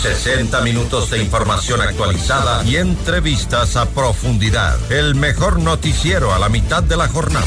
60 minutos de información actualizada y entrevistas a profundidad. El mejor noticiero a la mitad de la jornada.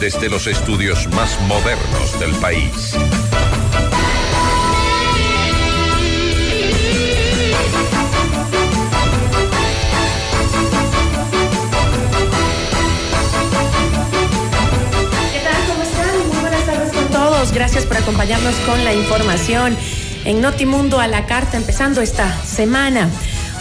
Desde los estudios más modernos del país. Gracias por acompañarnos con la información en Notimundo a la carta, empezando esta semana.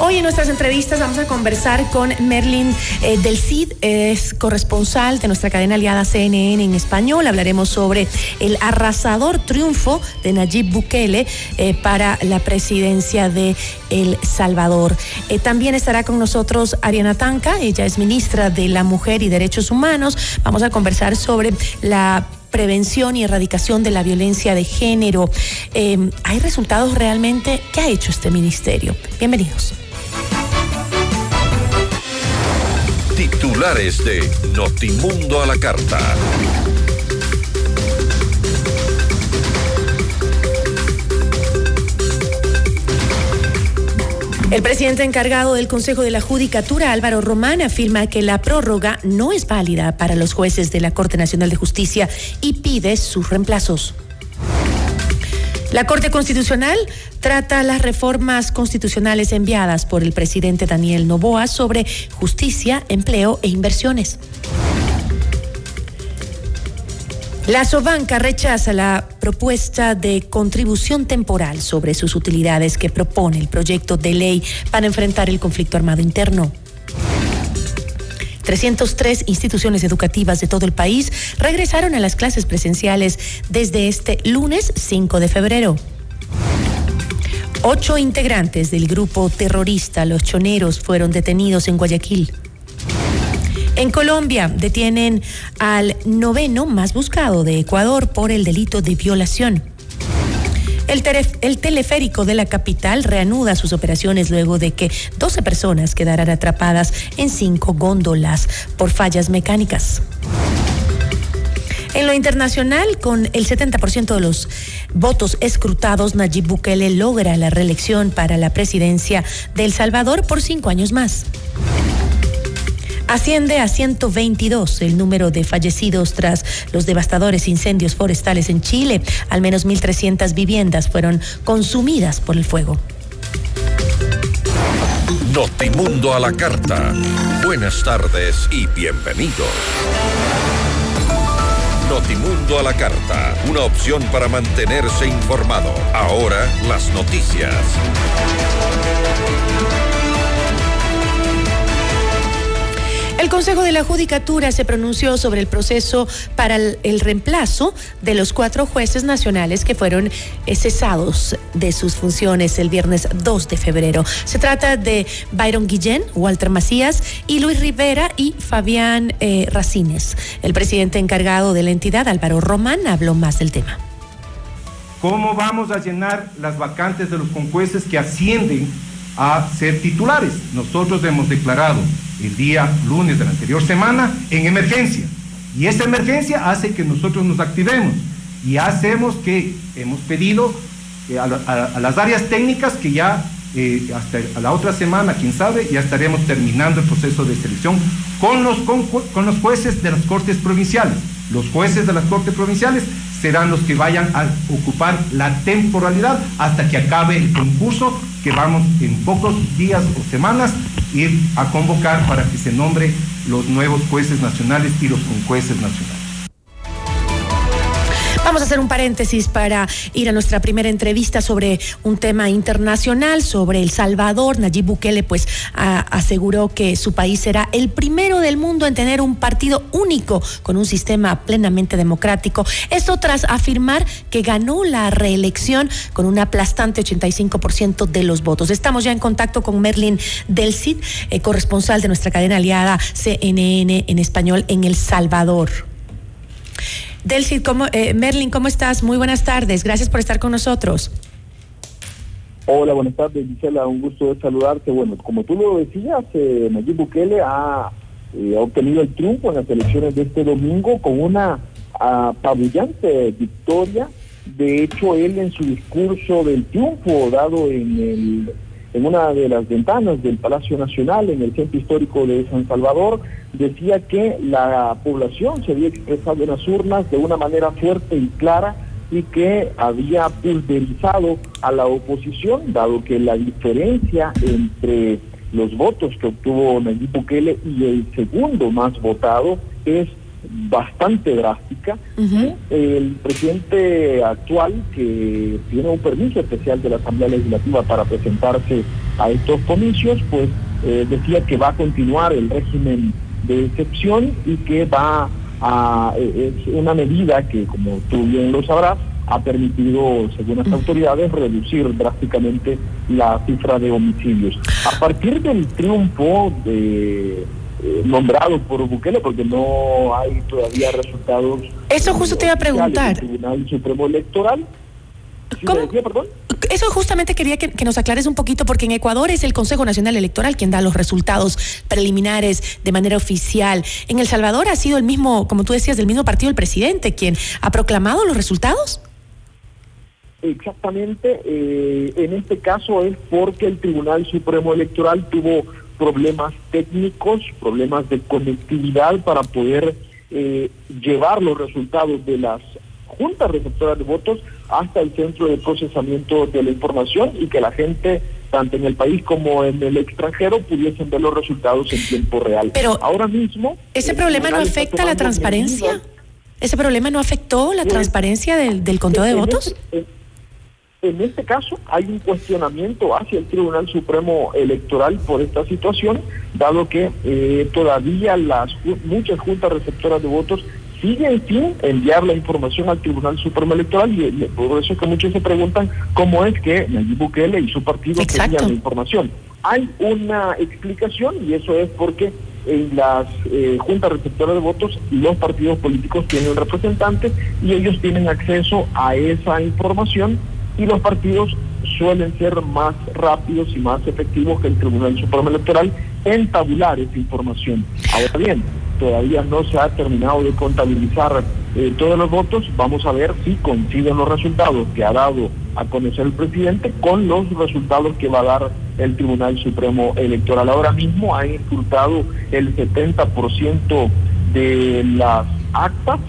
Hoy en nuestras entrevistas vamos a conversar con Merlin eh, del Cid, es corresponsal de nuestra cadena aliada CNN en español. Hablaremos sobre el arrasador triunfo de Nayib Bukele eh, para la presidencia de El Salvador. Eh, también estará con nosotros Ariana Tanca, ella es ministra de la Mujer y Derechos Humanos. Vamos a conversar sobre la prevención y erradicación de la violencia de género. ¿Hay resultados realmente? ¿Qué ha hecho este ministerio? Bienvenidos. De Notimundo a la Carta. El presidente encargado del Consejo de la Judicatura, Álvaro Román, afirma que la prórroga no es válida para los jueces de la Corte Nacional de Justicia y pide sus reemplazos. La Corte Constitucional trata las reformas constitucionales enviadas por el presidente Daniel Novoa sobre justicia, empleo e inversiones. La Sobanca rechaza la propuesta de contribución temporal sobre sus utilidades que propone el proyecto de ley para enfrentar el conflicto armado interno. 303 instituciones educativas de todo el país regresaron a las clases presenciales desde este lunes 5 de febrero. Ocho integrantes del grupo terrorista Los Choneros fueron detenidos en Guayaquil. En Colombia detienen al noveno más buscado de Ecuador por el delito de violación. El, el, teleférico de la capital reanuda sus operaciones luego de que 12 personas quedaran atrapadas en cinco góndolas por fallas mecánicas. En lo internacional, con el 70% de los votos escrutados, Nayib Bukele logra la reelección para la presidencia de El Salvador por cinco años más. Asciende a 122 el número de fallecidos tras los devastadores incendios forestales en Chile. Al menos 1.300 viviendas fueron consumidas por el fuego. Notimundo a la carta. Buenas tardes y bienvenidos. Notimundo a la carta, una opción para mantenerse informado. Ahora las noticias. El Consejo de la Judicatura se pronunció sobre el proceso para el, reemplazo de los cuatro jueces nacionales que fueron eh, cesados de sus funciones el viernes 2 de febrero. Se trata de Byron Guillén, Walter Macías y Luis Rivera y Fabián eh, Racines. El presidente encargado de la entidad, Álvaro Román, habló más del tema. ¿Cómo vamos a llenar las vacantes de los conjueces que ascienden a ser titulares? Nosotros hemos declarado el día lunes de la anterior semana en emergencia. Y esa emergencia hace que nosotros nos activemos y hacemos que hemos pedido eh, a, las áreas técnicas que ya eh, hasta a la otra semana, quién sabe, ya estaremos terminando el proceso de selección con los, con los jueces de las cortes provinciales. Los jueces de las cortes provinciales serán los que vayan a ocupar la temporalidad hasta que acabe el concurso que vamos en pocos días o semanas ir a convocar para que se nombre los nuevos jueces nacionales y los conjueces nacionales. Vamos a hacer un paréntesis para ir a nuestra primera entrevista sobre un tema internacional, sobre El Salvador. Nayib Bukele pues aseguró que su país será el primero del mundo en tener un partido único con un sistema plenamente democrático. Esto tras afirmar que ganó la reelección con un aplastante 85% de los votos. Estamos ya en contacto con Merlin Del Cid, eh, corresponsal de nuestra cadena aliada CNN en español en El Salvador. Delcy, ¿cómo, eh, Merlin, ¿cómo estás? Muy buenas tardes. Gracias por estar con nosotros. Hola, buenas tardes, Gisela. Un gusto de saludarte. Bueno, como tú lo decías, eh, Nayib Bukele ha, eh, obtenido el triunfo en las elecciones de este domingo con una apabullante victoria. De hecho, él en su discurso del triunfo dado en el en una de las ventanas del Palacio Nacional, en el centro histórico de San Salvador, decía que la población se había expresado en las urnas de una manera fuerte y clara y que había pulverizado a la oposición, dado que la diferencia entre los votos que obtuvo Nayib Bukele y el segundo más votado es bastante drástica. El presidente actual, que tiene un permiso especial de la Asamblea Legislativa para presentarse a estos comicios, pues eh, decía que va a continuar el régimen de excepción y que va a... Eh, es una medida que, como tú bien lo sabrás, ha permitido, según las autoridades, reducir drásticamente la cifra de homicidios. A partir del triunfo de eh, nombrado por Bukele porque no hay todavía resultados. Eso justo te iba a preguntar. Tribunal Supremo Electoral. Eso justamente quería que, nos aclares un poquito, porque en Ecuador es el Consejo Nacional Electoral quien da los resultados preliminares de manera oficial. En El Salvador ha sido el mismo, como tú decías, del mismo partido el presidente quien ha proclamado los resultados. Exactamente, eh, en este caso es porque el Tribunal Supremo Electoral tuvo problemas técnicos, problemas de conectividad para poder eh, llevar los resultados de las juntas receptoras de votos hasta el centro de procesamiento de la información y que la gente, tanto en el país como en el extranjero, pudiesen ver los resultados en tiempo real. Pero ahora mismo... ¿Ese problema no afecta la transparencia? ¿Ese problema no afectó la transparencia del, del conteo de votos? En este caso hay un cuestionamiento hacia el Tribunal Supremo Electoral por esta situación, dado que eh, todavía las muchas juntas receptoras de votos siguen sin enviar la información al Tribunal Supremo Electoral y por eso es que muchos se preguntan cómo es que Nayib Bukele y su partido envían la información. Hay una explicación y eso es porque en las eh, juntas receptoras de votos los partidos políticos tienen representantes y ellos tienen acceso a esa información y los partidos suelen ser más rápidos y más efectivos que el Tribunal Supremo Electoral en tabular esa información. Ahora bien, todavía no se ha terminado de contabilizar eh, todos los votos. Vamos a ver si coinciden los resultados que ha dado a conocer el presidente con los resultados que va a dar el Tribunal Supremo Electoral. Ahora mismo ha insultado el 70% de las actas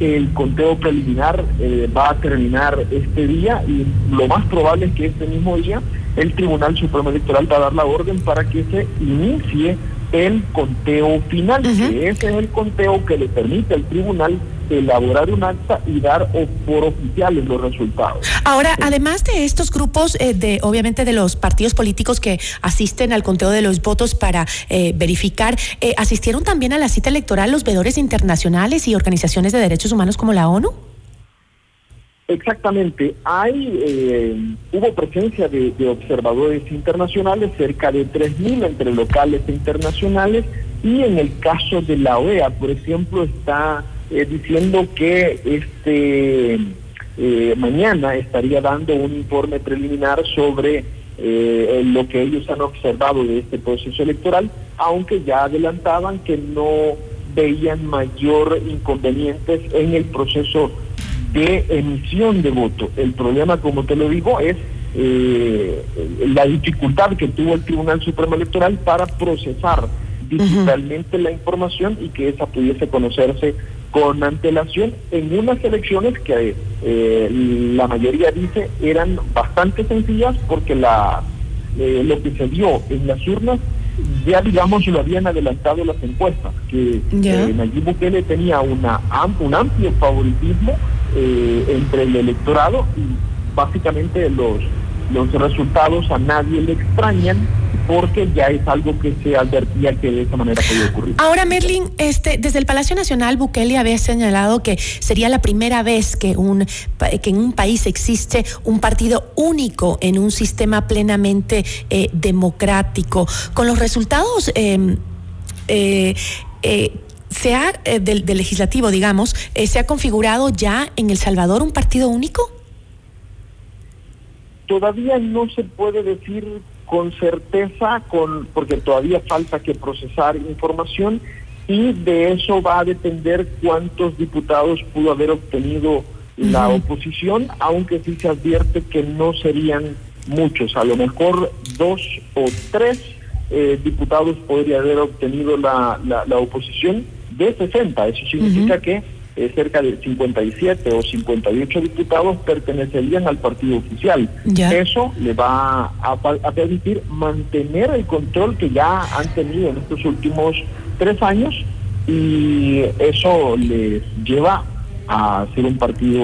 el conteo preliminar eh, va a terminar este día y lo más probable es que este mismo día el Tribunal Supremo Electoral va a dar la orden para que se inicie el conteo final, que ese es el conteo que le permite al tribunal elaborar un acta y dar por oficiales los resultados. Ahora, además de estos grupos, eh, de obviamente de los partidos políticos que asisten al conteo de los votos para eh, verificar, eh, ¿asistieron también a la cita electoral los vedores internacionales y organizaciones de derechos humanos como la ONU? Exactamente. Hay, hubo presencia de, de, observadores internacionales, cerca de 3.000 entre locales e internacionales, y en el caso de la OEA, por ejemplo, está eh, diciendo que este eh, mañana estaría dando un informe preliminar sobre eh, lo que ellos han observado de este proceso electoral, aunque ya adelantaban que no veían mayor inconvenientes en el proceso de emisión de voto. El problema, como te lo digo, es la dificultad que tuvo el Tribunal Supremo Electoral para procesar digitalmente la información y que esa pudiese conocerse con antelación en unas elecciones que eh, la mayoría dice eran bastante sencillas porque la eh, lo que se vio en las urnas ya digamos lo habían adelantado las encuestas, que eh, Nayib Bukele tenía una, un amplio favoritismo eh, entre el electorado y básicamente los, los resultados a nadie le extrañan porque ya es algo que se advertía que de esa manera podía ocurrir. Ahora, Merlin, este, desde el Palacio Nacional, Bukele había señalado que sería la primera vez que, un, que en un país existe un partido único en un sistema plenamente eh, democrático. Con los resultados... Em, eh, eh, se ha, del, del, legislativo, digamos, ¿se ha configurado ya en El Salvador un partido único? Todavía no se puede decir con certeza, con, porque todavía falta que procesar información y de eso va a depender cuántos diputados pudo haber obtenido la oposición, aunque sí se advierte que no serían muchos, a lo mejor dos o tres eh, diputados podría haber obtenido la, la, oposición de 60. Eso significa que eh, cerca de 57 o 58 diputados pertenecerían al partido oficial. Eso le va a, permitir mantener el control que ya han tenido en estos últimos tres años y eso les lleva a ser un partido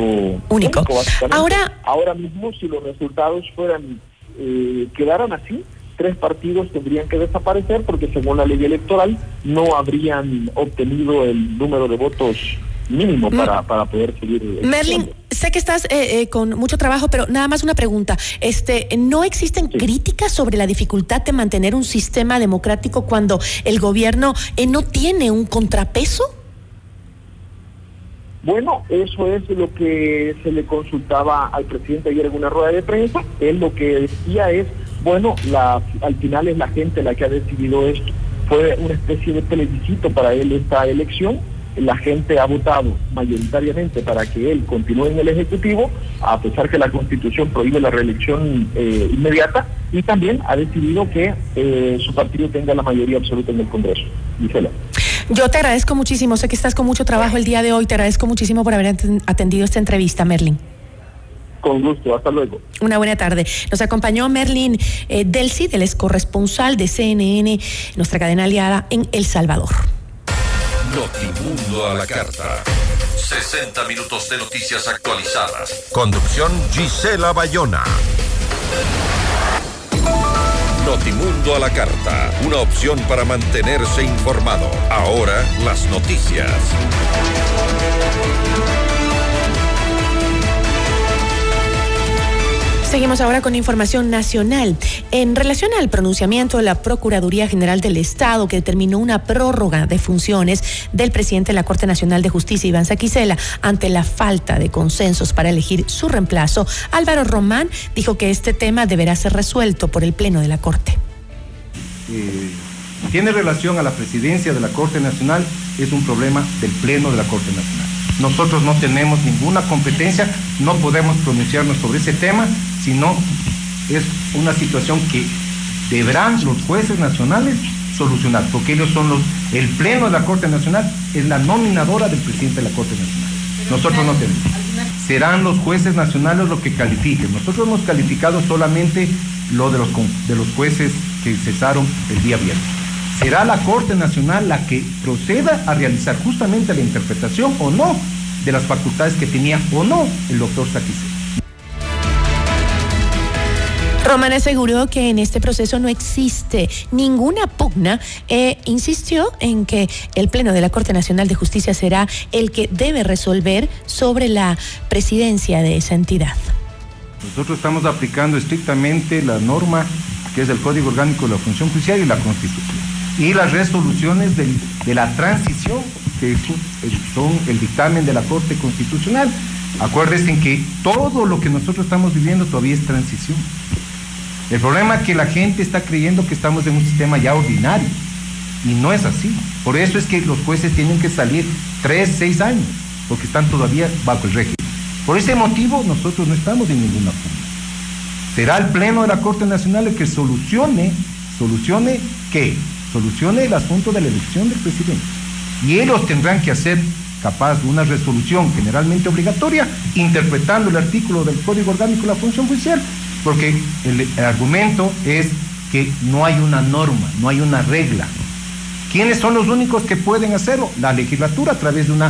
único. Ahora, ahora mismo si los resultados fueran eh, quedaran así, tres partidos tendrían que desaparecer porque según la ley electoral no habrían obtenido el número de votos mínimo para, para poder seguir. Merlin, sé que estás eh, eh, con mucho trabajo, pero nada más una pregunta. Este, ¿No existen críticas sobre la dificultad de mantener un sistema democrático cuando el gobierno eh, no tiene un contrapeso? Bueno, eso es lo que se le consultaba al presidente ayer en una rueda de prensa. Él lo que decía es, bueno, la, al final es la gente la que ha decidido esto. Fue una especie de plebiscito para él esta elección la gente ha votado mayoritariamente para que él continúe en el Ejecutivo, a pesar que la Constitución prohíbe la reelección eh, inmediata, y también ha decidido que eh, su partido tenga la mayoría absoluta en el Congreso. Yo te agradezco muchísimo, sé que estás con mucho trabajo el día de hoy, te agradezco muchísimo por haber atendido esta entrevista, Merlin. Con gusto, hasta luego. Una buena tarde. Nos acompañó Merlin eh, Delcy, del ex corresponsal de CNN, nuestra cadena aliada en El Salvador. Notimundo a la carta. 60 minutos de noticias actualizadas. Conducción Gisela Bayona. Notimundo a la carta. Una opción para mantenerse informado. Ahora las noticias. Seguimos ahora con información nacional. En relación al pronunciamiento de la Procuraduría General del Estado, que determinó una prórroga de funciones del presidente de la Corte Nacional de Justicia, Iván Saquicela, ante la falta de consensos para elegir su reemplazo, Álvaro Román dijo que este tema deberá ser resuelto por el Pleno de la Corte. Eh, tiene relación a la presidencia de la Corte Nacional, es un problema del Pleno de la Corte Nacional. Nosotros no tenemos ninguna competencia, no podemos pronunciarnos sobre ese tema, sino es una situación que deberán los jueces nacionales solucionar, porque ellos son los, el Pleno de la Corte Nacional es la nominadora del presidente de la Corte Nacional. Nosotros no tenemos. Serán los jueces nacionales los que califiquen. Nosotros hemos calificado solamente lo de los, de los jueces que cesaron el día viernes será la Corte Nacional la que proceda a realizar justamente la interpretación o no de las facultades que tenía o no el doctor Saquicé. Román aseguró que en este proceso no existe ninguna pugna e insistió en que el Pleno de la Corte Nacional de Justicia será el que debe resolver sobre la presidencia de esa entidad. Nosotros estamos aplicando estrictamente la norma que es el Código Orgánico de la Función Judicial y la Constitución y las resoluciones de la transición, que son el dictamen de la Corte Constitucional. Acuérdense que todo lo que nosotros estamos viviendo todavía es transición. El problema es que la gente está creyendo que estamos en un sistema ya ordinario y no es así. Por eso es que los jueces tienen que salir tres, seis años, porque están todavía bajo el régimen. Por ese motivo nosotros no estamos en ninguna forma. Será el Pleno de la Corte Nacional el que solucione, solucione qué? Solucione el asunto de la elección del presidente. Y ellos tendrán que hacer capaz una resolución generalmente obligatoria, interpretando el artículo del Código Orgánico de la Función Judicial, porque el, argumento es que no hay una norma, no hay una regla. ¿Quiénes son los únicos que pueden hacerlo? La legislatura a través de un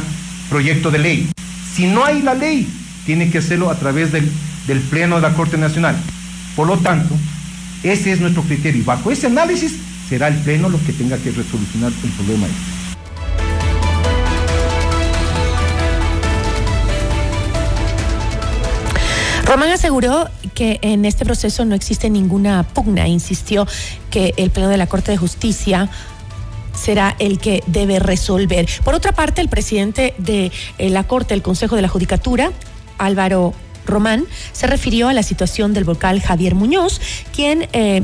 proyecto de ley. Si no hay la ley, tiene que hacerlo a través del, del Pleno de la Corte Nacional. Por lo tanto, ese es nuestro criterio. Y bajo ese análisis será el Pleno lo que tenga que resolucionar el problema. Román aseguró que en este proceso no existe ninguna pugna. Insistió que el Pleno de la Corte de Justicia será el que debe resolver. Por otra parte, el presidente de eh, la Corte, el Consejo de la Judicatura, Álvaro Román, se refirió a la situación del vocal Javier Muñoz, quien eh,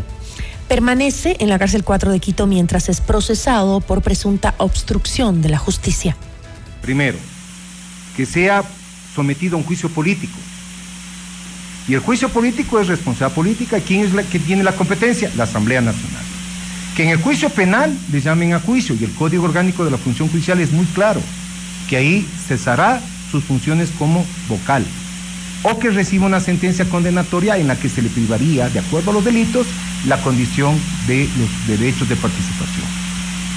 permanece en la cárcel 4 de Quito mientras es procesado por presunta obstrucción de la justicia. Primero, que sea sometido a un juicio político y el juicio político es responsabilidad política. ¿Quién es la que tiene la competencia? La Asamblea Nacional. Que en el juicio penal le llamen a juicio y el Código Orgánico de la Función Judicial es muy claro, que ahí cesará sus funciones como vocal o que reciba una sentencia condenatoria en la que se le privaría, de acuerdo a los delitos, la condición de los derechos de participación.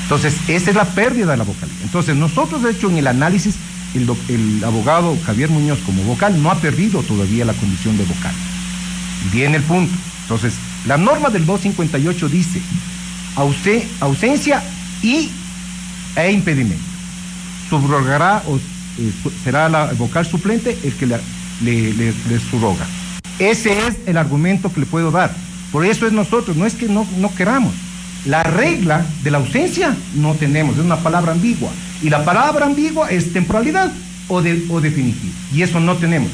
Entonces, esa es la pérdida de la vocalía. Entonces, nosotros, de hecho, en el análisis el, abogado Javier Muñoz como vocal no ha perdido todavía la condición de vocal. Viene el punto. Entonces, la norma del 258 dice ausencia y e impedimento. Subrogará o eh, será la vocal suplente el que le, le. Ese es el argumento que le puedo dar. Por eso es nosotros, no es que no, no queramos. La regla de la ausencia no tenemos, es una palabra ambigua. Y la palabra ambigua es temporalidad o, de, o definitiva. Y eso no tenemos.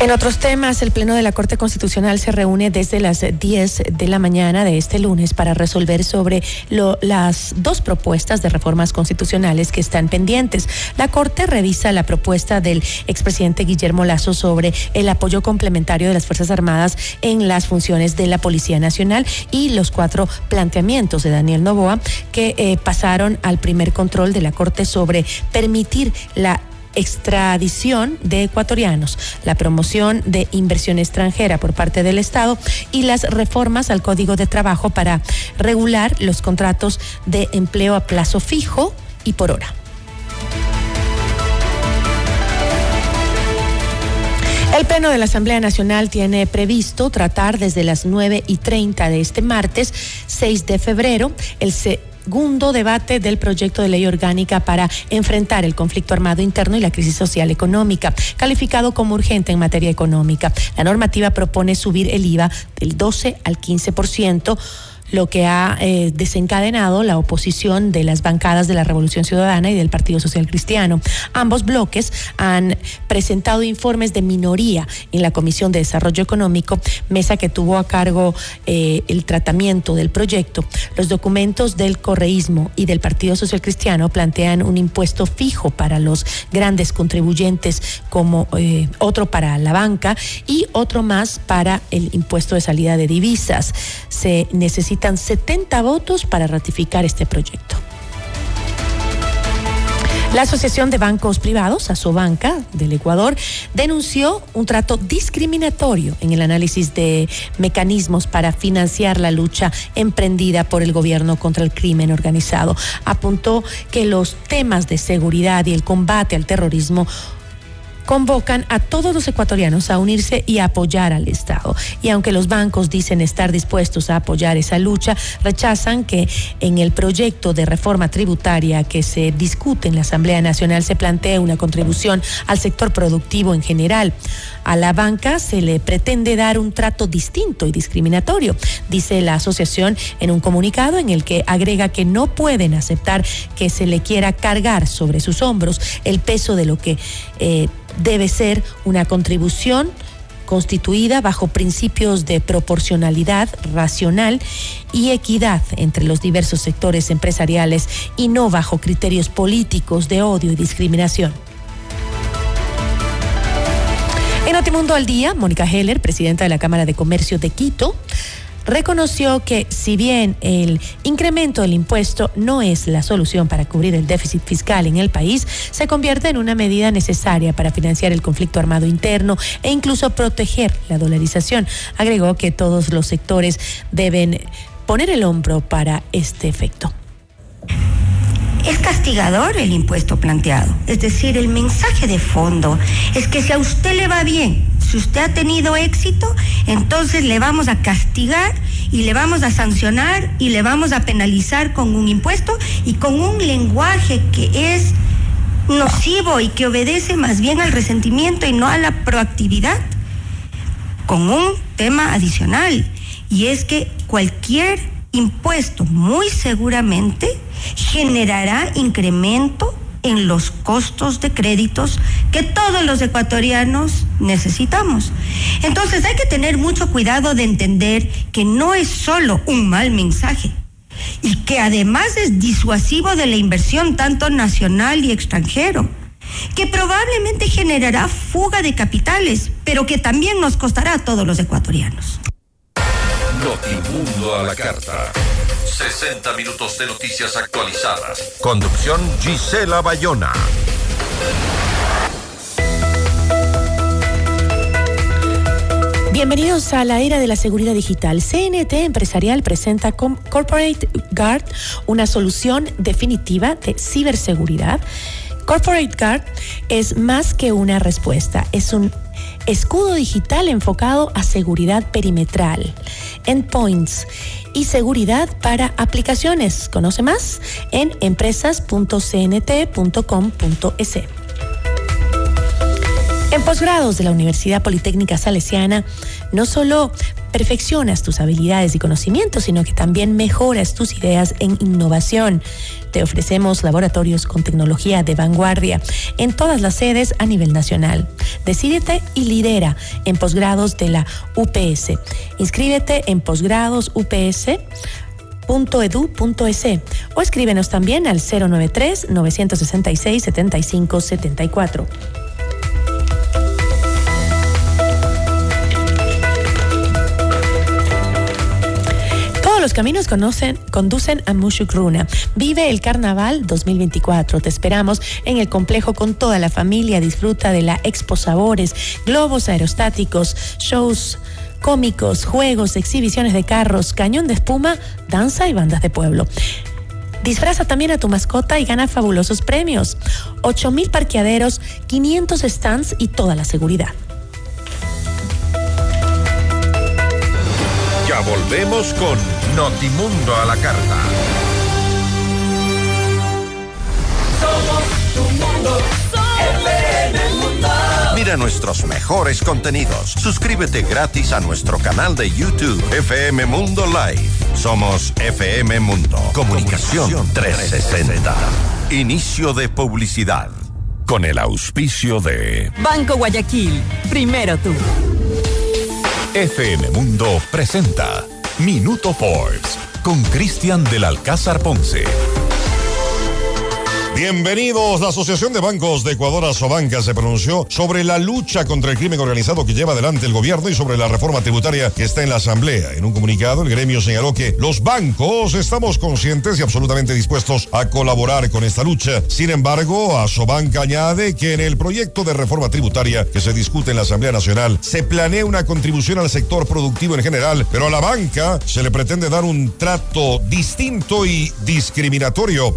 En otros temas, el Pleno de la Corte Constitucional se reúne desde las 10 de la mañana de este lunes para resolver sobre las dos propuestas de reformas constitucionales que están pendientes. La Corte revisa la propuesta del expresidente Guillermo Lazo sobre el apoyo complementario de las Fuerzas Armadas en las funciones de la Policía Nacional y los cuatro planteamientos de Daniel Novoa que eh, pasaron al primer control de la Corte sobre permitir la extradición de ecuatorianos, la promoción de inversión extranjera por parte del Estado y las reformas al Código de Trabajo para regular los contratos de empleo a plazo fijo y por hora. El Pleno de la Asamblea Nacional tiene previsto tratar desde las 9 y 30 de este martes, 6 de febrero, el, segundo debate del proyecto de ley orgánica para enfrentar el conflicto armado interno y la crisis social económica, calificado como urgente en materia económica. La normativa propone subir el IVA del 12 al 15% lo que ha eh, desencadenado la oposición de las bancadas de la Revolución Ciudadana y del Partido Social Cristiano. Ambos bloques han presentado informes de minoría en la Comisión de Desarrollo Económico, mesa que tuvo a cargo eh, el tratamiento del proyecto. Los documentos del correísmo y del Partido Social Cristiano plantean un impuesto fijo para los grandes contribuyentes como eh, otro para la banca y otro más para el impuesto de salida de divisas. Se necesita necesitan 70 votos para ratificar este proyecto. La Asociación de Bancos Privados, Asobanca, del Ecuador, denunció un trato discriminatorio en el análisis de mecanismos para financiar la lucha emprendida por el gobierno contra el crimen organizado. Apuntó que los temas de seguridad y el combate al terrorismo convocan a todos los ecuatorianos a unirse y apoyar al Estado. Y aunque los bancos dicen estar dispuestos a apoyar esa lucha, rechazan que en el proyecto de reforma tributaria que se discute en la Asamblea Nacional se plantee una contribución al sector productivo en general. A la banca se le pretende dar un trato distinto y discriminatorio, dice la asociación en un comunicado en el que agrega que no pueden aceptar que se le quiera cargar sobre sus hombros el peso de lo que eh, debe ser una contribución constituida bajo principios de proporcionalidad racional y equidad entre los diversos sectores empresariales y no bajo criterios políticos de odio y discriminación. En Notimundo al Día, Mónica Heller, presidenta de la Cámara de Comercio de Quito, reconoció que si bien el incremento del impuesto no es la solución para cubrir el déficit fiscal en el país, se convierte en una medida necesaria para financiar el conflicto armado interno e incluso proteger la dolarización. Agregó que todos los sectores deben poner el hombro para este efecto. Es castigador el impuesto planteado. Es decir, el mensaje de fondo es que si a usted le va bien, si usted ha tenido éxito, entonces le vamos a castigar y le vamos a sancionar y le vamos a penalizar con un impuesto y con un lenguaje que es nocivo y que obedece más bien al resentimiento y no a la proactividad. Con un tema adicional, y es que cualquier impuesto muy seguramente generará incremento en los costos de créditos que todos los ecuatorianos necesitamos. Entonces hay que tener mucho cuidado de entender que no es solo un mal mensaje y que además es disuasivo de la inversión tanto nacional y extranjero, que probablemente generará fuga de capitales, pero que también nos costará a todos los ecuatorianos. Notimundo a la carta. 60 minutos de noticias actualizadas. Conducción Gisela Bayona. Bienvenidos a la era de la seguridad digital. CNT Empresarial presenta Corporate Guard, una solución definitiva de ciberseguridad. Corporate Guard es más que una respuesta, es un escudo digital enfocado a seguridad perimetral, endpoints y seguridad para aplicaciones. Conoce más en empresas.cnt.com.es. En posgrados de la Universidad Politécnica Salesiana, no solo perfeccionas tus habilidades y conocimientos, sino que también mejoras tus ideas en innovación. Te ofrecemos laboratorios con tecnología de vanguardia en todas las sedes a nivel nacional. Decídete y lidera en posgrados de la UPS. Inscríbete en posgradosups.edu.es o escríbenos también al 093 966 7574. Los caminos conducen a Mushukruna. Vive el Carnaval 2024. Te esperamos en el complejo con toda la familia. Disfruta de la Expo Sabores, globos aerostáticos, shows cómicos, juegos, exhibiciones de carros, cañón de espuma, danza y bandas de pueblo. Disfraza también a tu mascota y gana fabulosos premios. 8.000 parqueaderos, 500 stands y toda la seguridad. Ya volvemos con Notimundo a la carta. Somos tu mundo. mundo. Mira nuestros mejores contenidos. Suscríbete gratis a nuestro canal de YouTube FM Mundo Live. Somos FM Mundo. Comunicación 360. Inicio de publicidad. Con el auspicio de Banco Guayaquil. Primero tú. FM Mundo presenta Minuto Forbes con Cristian del Alcázar Ponce. Bienvenidos. La Asociación de Bancos de Ecuador, Asobanca, se pronunció sobre la lucha contra el crimen organizado que lleva adelante el gobierno y sobre la reforma tributaria que está en la Asamblea. En un comunicado, el gremio señaló que los bancos estamos conscientes y absolutamente dispuestos a colaborar con esta lucha. Sin embargo, Asobanca añade que en el proyecto de reforma tributaria que se discute en la Asamblea Nacional se planea una contribución al sector productivo en general, pero a la banca se le pretende dar un trato distinto y discriminatorio.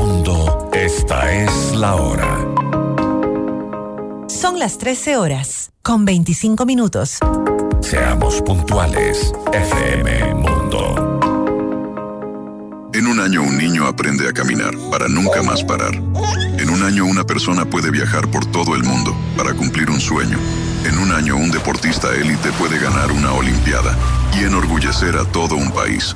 esta es la hora. Son las 13 horas, con 25 minutos. Seamos puntuales, FM Mundo. En un año un niño aprende a caminar para nunca más parar. En un año una persona puede viajar por todo el mundo para cumplir un sueño En un año un deportista élite puede ganar una Olimpiada y enorgullecer a todo un país.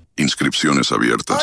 Inscripciones abiertas.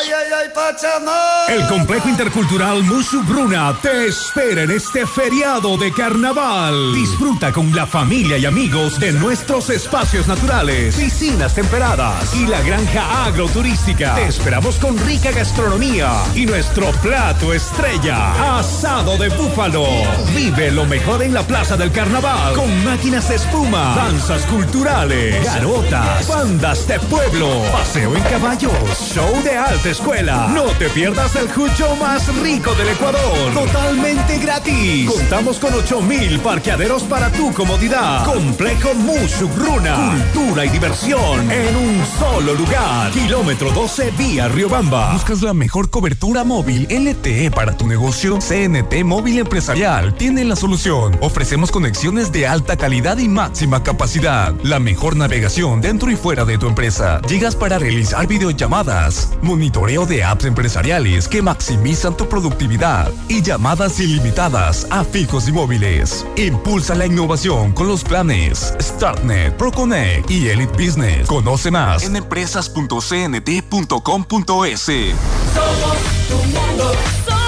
El Complejo Intercultural Bruna te espera en este feriado de carnaval. Disfruta con la familia y amigos de nuestros espacios naturales, piscinas temperadas y la granja agroturística. Te esperamos con rica gastronomía y nuestro plato estrella, asado de búfalo. Vive lo mejor en la Plaza del Carnaval con máquinas de espuma, danzas culturales, garotas, bandas de pueblo, paseo en caballo show de alta escuela. No te pierdas el jucho más rico del Ecuador. Totalmente gratis. Contamos con 8000 parqueaderos para tu comodidad. Complejo Musugruna. Cultura y diversión en un solo lugar. Kilómetro 12 vía Riobamba. ¿Buscas la mejor cobertura móvil LTE para tu negocio? CNT Móvil Empresarial tiene la solución. Ofrecemos conexiones de alta calidad y máxima capacidad. La mejor navegación dentro y fuera de tu empresa. Llegas para realizar video llamadas, monitoreo de apps empresariales que maximizan tu productividad y llamadas ilimitadas a fijos y móviles. Impulsa la innovación con los planes StartNet, ProConnect y Elite Business. Conoce más en empresas.cnt.com.es. Somos tu mundo,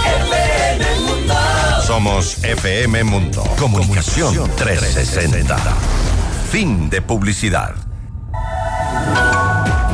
FM Mundo. Somos FM Mundo. Comunicación 360. Fin de publicidad.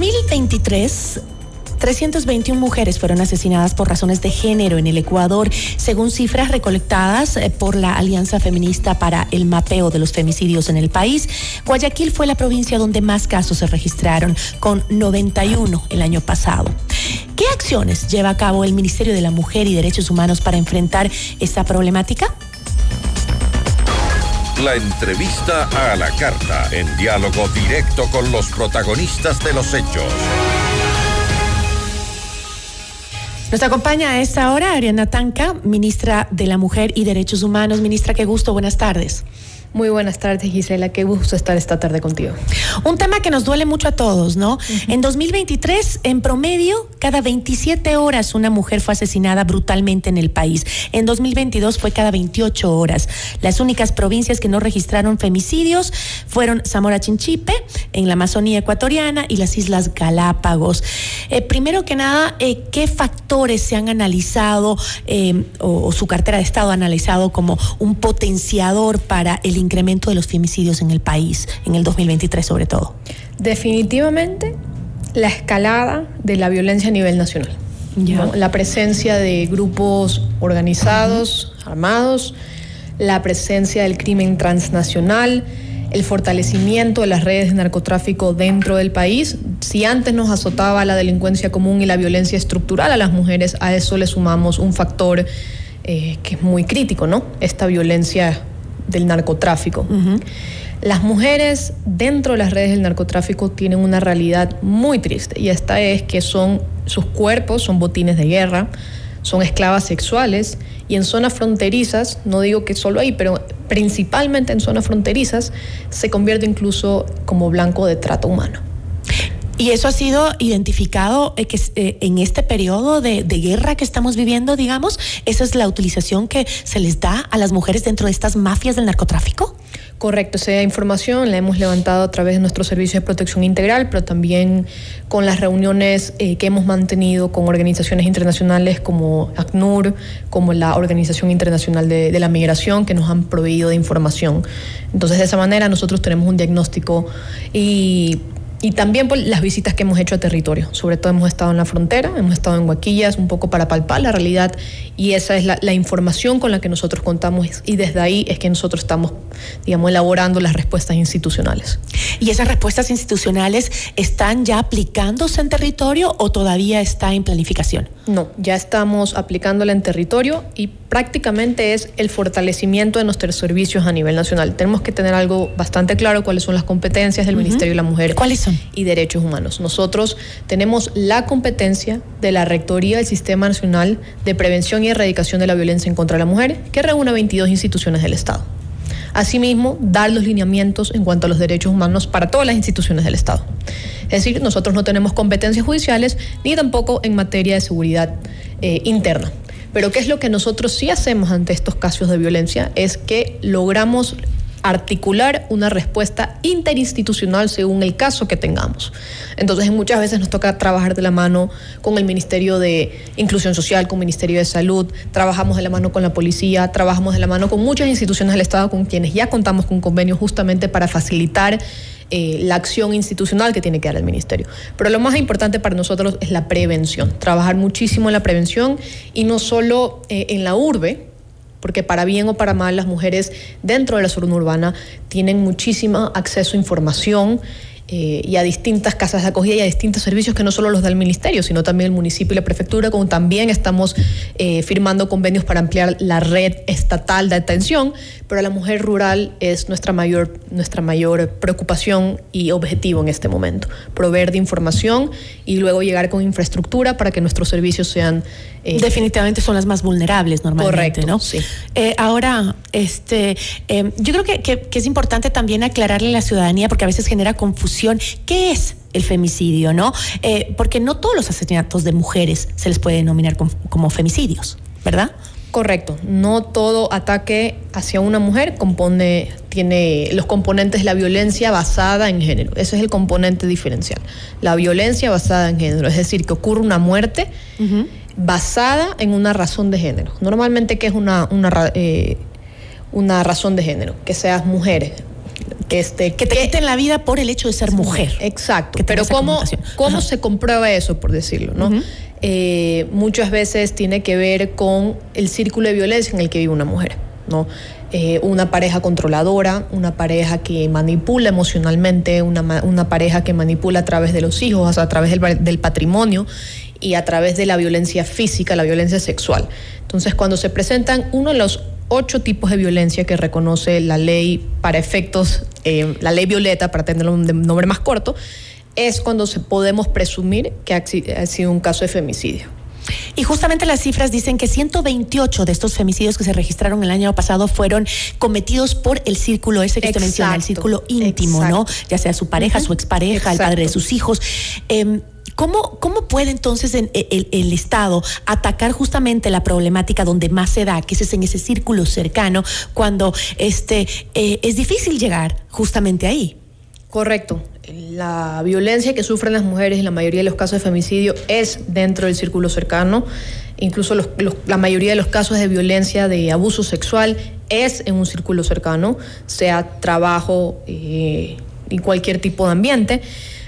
2023, 321 mujeres fueron asesinadas por razones de género en el Ecuador, según cifras recolectadas eh, por la Alianza Feminista para el Mapeo de los Femicidios en el país. Guayaquil fue la provincia donde más casos se registraron, con 91 el año pasado. ¿Qué acciones lleva a cabo el Ministerio de la Mujer y Derechos Humanos para enfrentar esta problemática? La entrevista a la carta, en diálogo directo con los protagonistas de los hechos. Nos acompaña a esta hora Ariana Tanca, ministra de la Mujer y Derechos Humanos. Ministra, qué gusto, buenas tardes. Muy buenas tardes, Gisela. Qué gusto estar esta tarde contigo. Un tema que nos duele mucho a todos, ¿no? En 2023, en promedio, cada 27 horas una mujer fue asesinada brutalmente en el país. En 2022 fue cada 28 horas. Las únicas provincias que no registraron femicidios fueron Zamora Chinchipe, en la Amazonía ecuatoriana y las Islas Galápagos. Eh, primero que nada, eh, ¿qué factores se han analizado eh, o, o su cartera de Estado ha analizado como un potenciador para el incremento de los femicidios en el país, en el 2023 sobre todo? Definitivamente la escalada de la violencia a nivel nacional. ¿no? La presencia de grupos organizados, armados, la presencia del crimen transnacional, el fortalecimiento de las redes de narcotráfico dentro del país. Si antes nos azotaba la delincuencia común y la violencia estructural a las mujeres, a eso le sumamos un factor eh, que es muy crítico, ¿no? Esta violencia del narcotráfico. Las mujeres dentro de las redes del narcotráfico tienen una realidad muy triste y esta es que son sus cuerpos son botines de guerra, son esclavas sexuales y en zonas fronterizas, no digo que solo ahí, pero principalmente en zonas fronterizas, se convierte incluso como blanco de trato humano. Y eso ha sido identificado eh, que, eh, en este periodo de, guerra que estamos viviendo, digamos, esa es la utilización que se les da a las mujeres dentro de estas mafias del narcotráfico. Correcto, esa información la hemos levantado a través de nuestro servicio de protección integral, pero también con las reuniones eh, que hemos mantenido con organizaciones internacionales como ACNUR, como la Organización Internacional de, de, la Migración, que nos han proveído de información. Entonces, de esa manera nosotros tenemos un diagnóstico y y también por las visitas que hemos hecho a territorio. Sobre todo hemos estado en la frontera, hemos estado en Huaquillas, un poco para palpar la realidad y esa es la, la, información con la que nosotros contamos y desde ahí es que nosotros estamos, digamos, elaborando las respuestas institucionales. ¿Y esas respuestas institucionales están ya aplicándose en territorio o todavía está en planificación? No, ya estamos aplicándola en territorio y prácticamente es el fortalecimiento de nuestros servicios a nivel nacional. Tenemos que tener algo bastante claro cuáles son las competencias del uh -huh. Ministerio de la Mujer. ¿Cuáles son? Y Derechos Humanos. Nosotros tenemos la competencia de la Rectoría del Sistema Nacional de Prevención y Erradicación de la Violencia en contra de la Mujer, que reúne 22 instituciones del Estado. Asimismo, dar los lineamientos en cuanto a los derechos humanos para todas las instituciones del Estado. Es decir, nosotros no tenemos competencias judiciales ni tampoco en materia de seguridad eh, interna. Pero ¿qué es lo que nosotros sí hacemos ante estos casos de violencia? Es que logramos articular una respuesta interinstitucional según el caso que tengamos. Entonces, muchas veces nos toca trabajar de la mano con el Ministerio de Inclusión Social, con el Ministerio de Salud, trabajamos de la mano con la policía, trabajamos de la mano con muchas instituciones del Estado con quienes ya contamos con convenios justamente para facilitar eh, la acción institucional que tiene que dar el ministerio. Pero lo más importante para nosotros es la prevención, trabajar muchísimo en la prevención y no solo eh, en la urbe, porque para bien o para mal las mujeres dentro de la zona urbana tienen muchísimo acceso a información eh, y a distintas casas de acogida y a distintos servicios que no solo los da el ministerio, sino también el municipio y la prefectura, como también estamos eh, firmando convenios para ampliar la red estatal de atención, pero la mujer rural es nuestra mayor, nuestra mayor preocupación y objetivo en este momento, proveer de información y luego llegar con infraestructura para que nuestros servicios sean... Eh, Definitivamente son las más vulnerables normalmente, correcto, ¿no? Sí. Eh, ahora, este, eh, yo creo que, que, que es importante también aclararle a la ciudadanía porque a veces genera confusión. ¿Qué es el femicidio, no? Eh, porque no todos los asesinatos de mujeres se les puede denominar como, como femicidios, ¿verdad? Correcto, no todo ataque hacia una mujer compone, tiene los componentes de la violencia basada en género. Ese es el componente diferencial. La violencia basada en género, es decir, que ocurre una muerte uh -huh. Basada en una razón de género. Normalmente, ¿qué es una, una, eh, una razón de género? Que seas mujer, que, este, que te que, quiten la vida por el hecho de ser mujer. Exacto. Pero ¿cómo, cómo se comprueba eso, por decirlo? ¿no? Uh -huh. eh, muchas veces tiene que ver con el círculo de violencia en el que vive una mujer. ¿no? Eh, una pareja controladora, una pareja que manipula emocionalmente, una, una, pareja que manipula a través de los hijos, a través del, del patrimonio y a través de la violencia física, la violencia sexual. Entonces, cuando se presentan uno de los ocho tipos de violencia que reconoce la ley para efectos, eh, la ley violeta, para tener un nombre más corto, es cuando se podemos presumir que ha sido un caso de femicidio. Y justamente las cifras dicen que 128 de estos femicidios que se registraron el año pasado fueron cometidos por el círculo ese que exacto, usted menciona, el círculo íntimo, exacto. ¿no? Ya sea su pareja, uh -huh. su expareja, exacto. el padre de sus hijos. Eh, ¿Cómo, ¿Cómo, puede entonces el, el, Estado atacar justamente la problemática donde más se da, que es en ese círculo cercano, cuando este, eh, es difícil llegar justamente ahí? Correcto. La violencia que sufren las mujeres en la mayoría de los casos de femicidio es dentro del círculo cercano. Incluso la mayoría de los casos de violencia, de abuso sexual, es en un círculo cercano, sea trabajo eh, y cualquier tipo de ambiente.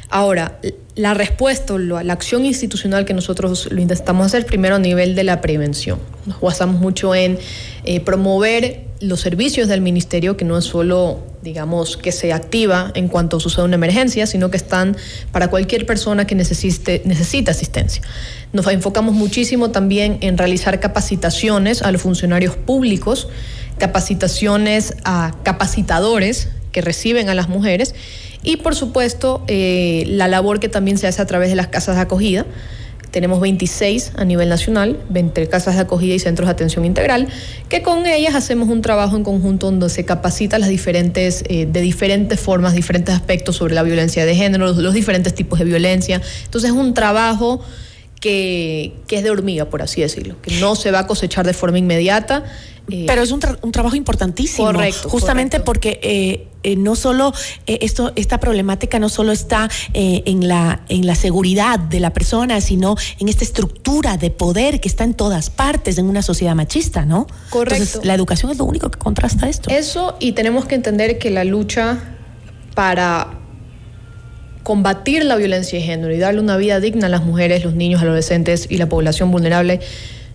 Ahora, la respuesta, la acción institucional que nosotros lo intentamos hacer primero a nivel de la prevención. Nos basamos mucho en eh, promover los servicios del ministerio, que no es solo, digamos, que se activa en cuanto sucede una emergencia, sino que están para cualquier persona que necesite, necesita asistencia. Nos enfocamos muchísimo también en realizar capacitaciones a los funcionarios públicos, capacitaciones a capacitadores que reciben a las mujeres y por supuesto eh, la labor que también se hace a través de las casas de acogida. Tenemos 26 a nivel nacional, entre casas de acogida y centros de atención integral, que con ellas hacemos un trabajo en conjunto donde se capacita las diferentes, eh, de diferentes formas, diferentes aspectos sobre la violencia de género, los, los diferentes tipos de violencia. Entonces es un trabajo que, que, es de hormiga, por así decirlo, que no se va a cosechar de forma inmediata. Eh, Pero es un, tra un, trabajo importantísimo. Correcto. Justamente correcto. porque eh, eh, no solo esto, esta problemática no solo está en, la, en la seguridad de la persona, sino en esta estructura de poder que está en todas partes en una sociedad machista, ¿no? Correcto. Entonces, la educación es lo único que contrasta esto. Eso, y tenemos que entender que la lucha para combatir la violencia de género y darle una vida digna a las mujeres, los niños, adolescentes y la población vulnerable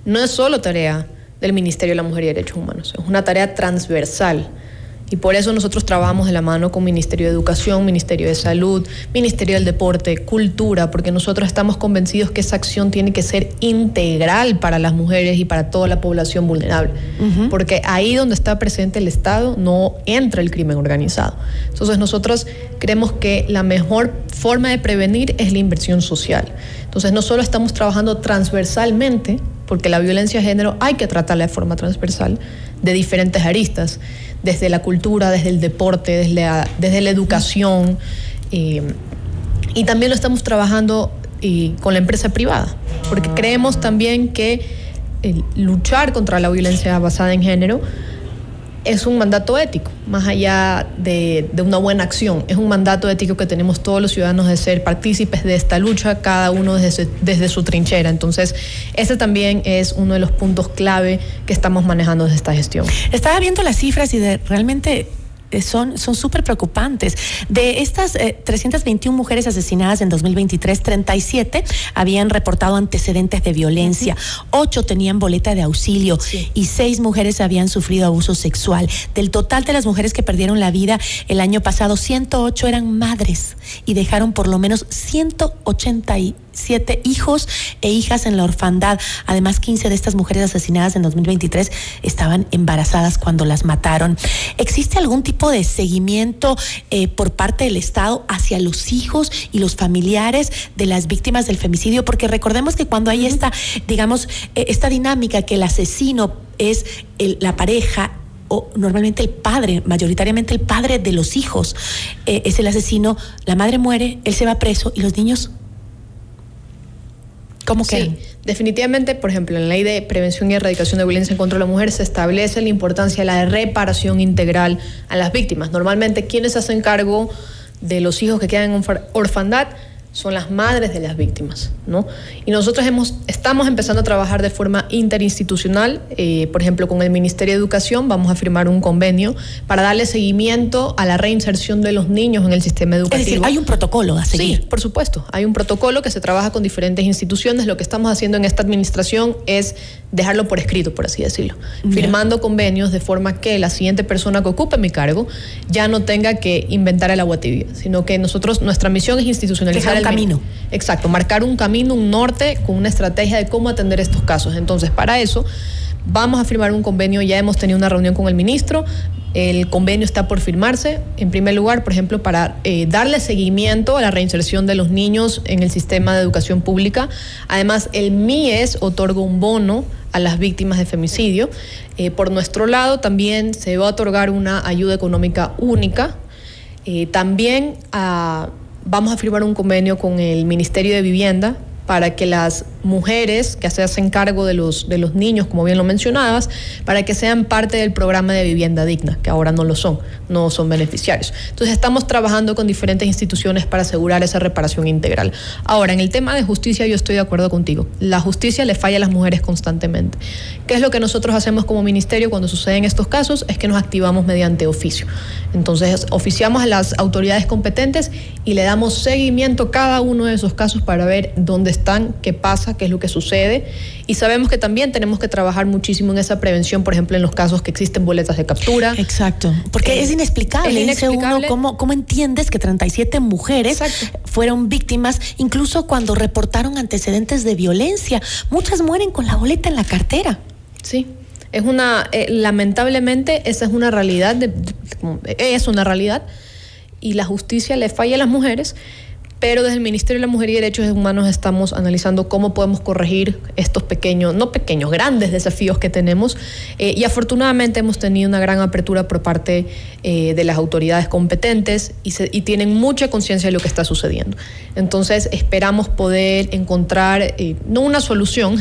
no es solo tarea del Ministerio de la Mujer y Derechos Humanos, es una tarea transversal y por eso nosotros trabajamos de la mano con Ministerio de Educación, Ministerio de Salud, Ministerio del Deporte, Cultura, porque nosotros estamos convencidos que esa acción tiene que ser integral para las mujeres y para toda la población vulnerable. Porque ahí donde está presente el Estado no entra el crimen organizado. Entonces nosotros creemos que la mejor forma de prevenir es la inversión social. Entonces no solo estamos trabajando transversalmente, porque la violencia de género hay que tratarla de forma transversal, de diferentes aristas desde la cultura, desde el deporte, desde la, desde la educación. y también lo estamos trabajando con la empresa privada, porque creemos también que luchar contra la violencia basada en género es un mandato ético, más allá de, una buena acción. Es un mandato ético que tenemos todos los ciudadanos de ser partícipes de esta lucha, cada uno desde, desde su trinchera. Entonces, ese también es uno de los puntos clave que estamos manejando desde esta gestión. Estaba viendo las cifras y de realmente eh, son súper preocupantes. De estas 321 eh, mujeres asesinadas en 2023, 37 habían reportado antecedentes de violencia, 8 tenían boleta de auxilio y 6 mujeres habían sufrido abuso sexual. Del total de las mujeres que perdieron la vida el año pasado, 108 eran madres y dejaron por lo menos 180 siete hijos e hijas en la orfandad. Además, 15 de estas mujeres asesinadas en 2023 estaban embarazadas cuando las mataron. ¿Existe algún tipo de seguimiento eh, por parte del Estado hacia los hijos y los familiares de las víctimas del femicidio? Porque recordemos que cuando hay esta, digamos, eh, esta dinámica que el asesino es la pareja o normalmente el padre, mayoritariamente el padre de los hijos, eh, es el asesino, la madre muere, él se va preso y los niños ¿Cómo que? Sí, definitivamente, por ejemplo, en la ley de prevención y erradicación de violencia en contra de la mujer se establece la importancia de la reparación integral a las víctimas. Normalmente, quienes hacen cargo de los hijos que quedan en orfandad son las madres de las víctimas, ¿no? Y nosotros hemos, estamos empezando a trabajar de forma interinstitucional, eh, por ejemplo, con el Ministerio de Educación vamos a firmar un convenio para darle seguimiento a la reinserción de los niños en el sistema educativo. Es decir, hay un protocolo a seguir. Sí, por supuesto, hay un protocolo que se trabaja con diferentes instituciones. Lo que estamos haciendo en esta administración es dejarlo por escrito, por así decirlo, firmando convenios de forma que la siguiente persona que ocupe mi cargo ya no tenga que inventar el agua tibia, sino que nosotros, nuestra misión es institucionalizar el camino. Exacto, marcar un camino, un norte con una estrategia de cómo atender estos casos. Entonces, para eso vamos a firmar un convenio, ya hemos tenido una reunión con el ministro, el convenio está por firmarse, en primer lugar, por ejemplo, para eh, darle seguimiento a la reinserción de los niños en el sistema de educación pública. Además, el MIES otorga un bono a las víctimas de femicidio. Eh, por nuestro lado, también se va a otorgar una ayuda económica única. Eh, también ah, vamos a firmar un convenio con el Ministerio de Vivienda para que las mujeres que se hacen cargo de los, de los niños, como bien lo mencionabas, para que sean parte del programa de vivienda digna, que ahora no lo son, no son beneficiarios. Entonces estamos trabajando con diferentes instituciones para asegurar esa reparación integral. Ahora, en el tema de justicia yo estoy de acuerdo contigo. La justicia le falla a las mujeres constantemente. ¿Qué es lo que nosotros hacemos como ministerio cuando suceden estos casos? Es que nos activamos mediante oficio. Entonces oficiamos a las autoridades competentes y le damos seguimiento a cada uno de esos casos para ver dónde están, qué pasa, qué es lo que sucede. Y sabemos que también tenemos que trabajar muchísimo en esa prevención, por ejemplo, en los casos que existen boletas de captura. Exacto, porque eh, es inexplicable. Es inexplicable. ¿cómo, ¿cómo, entiendes que 37 mujeres fueron víctimas, incluso cuando reportaron antecedentes de violencia? Muchas mueren con la boleta en la cartera. Sí. Es una, eh, lamentablemente, esa es una realidad, es una realidad, y la justicia le falla a las mujeres pero desde el Ministerio de la Mujer y Derechos Humanos estamos analizando cómo podemos corregir estos pequeños, no pequeños, grandes desafíos que tenemos eh, y afortunadamente hemos tenido una gran apertura por parte eh, de las autoridades competentes y, tienen mucha conciencia de lo que está sucediendo. Entonces esperamos poder encontrar eh, no una solución,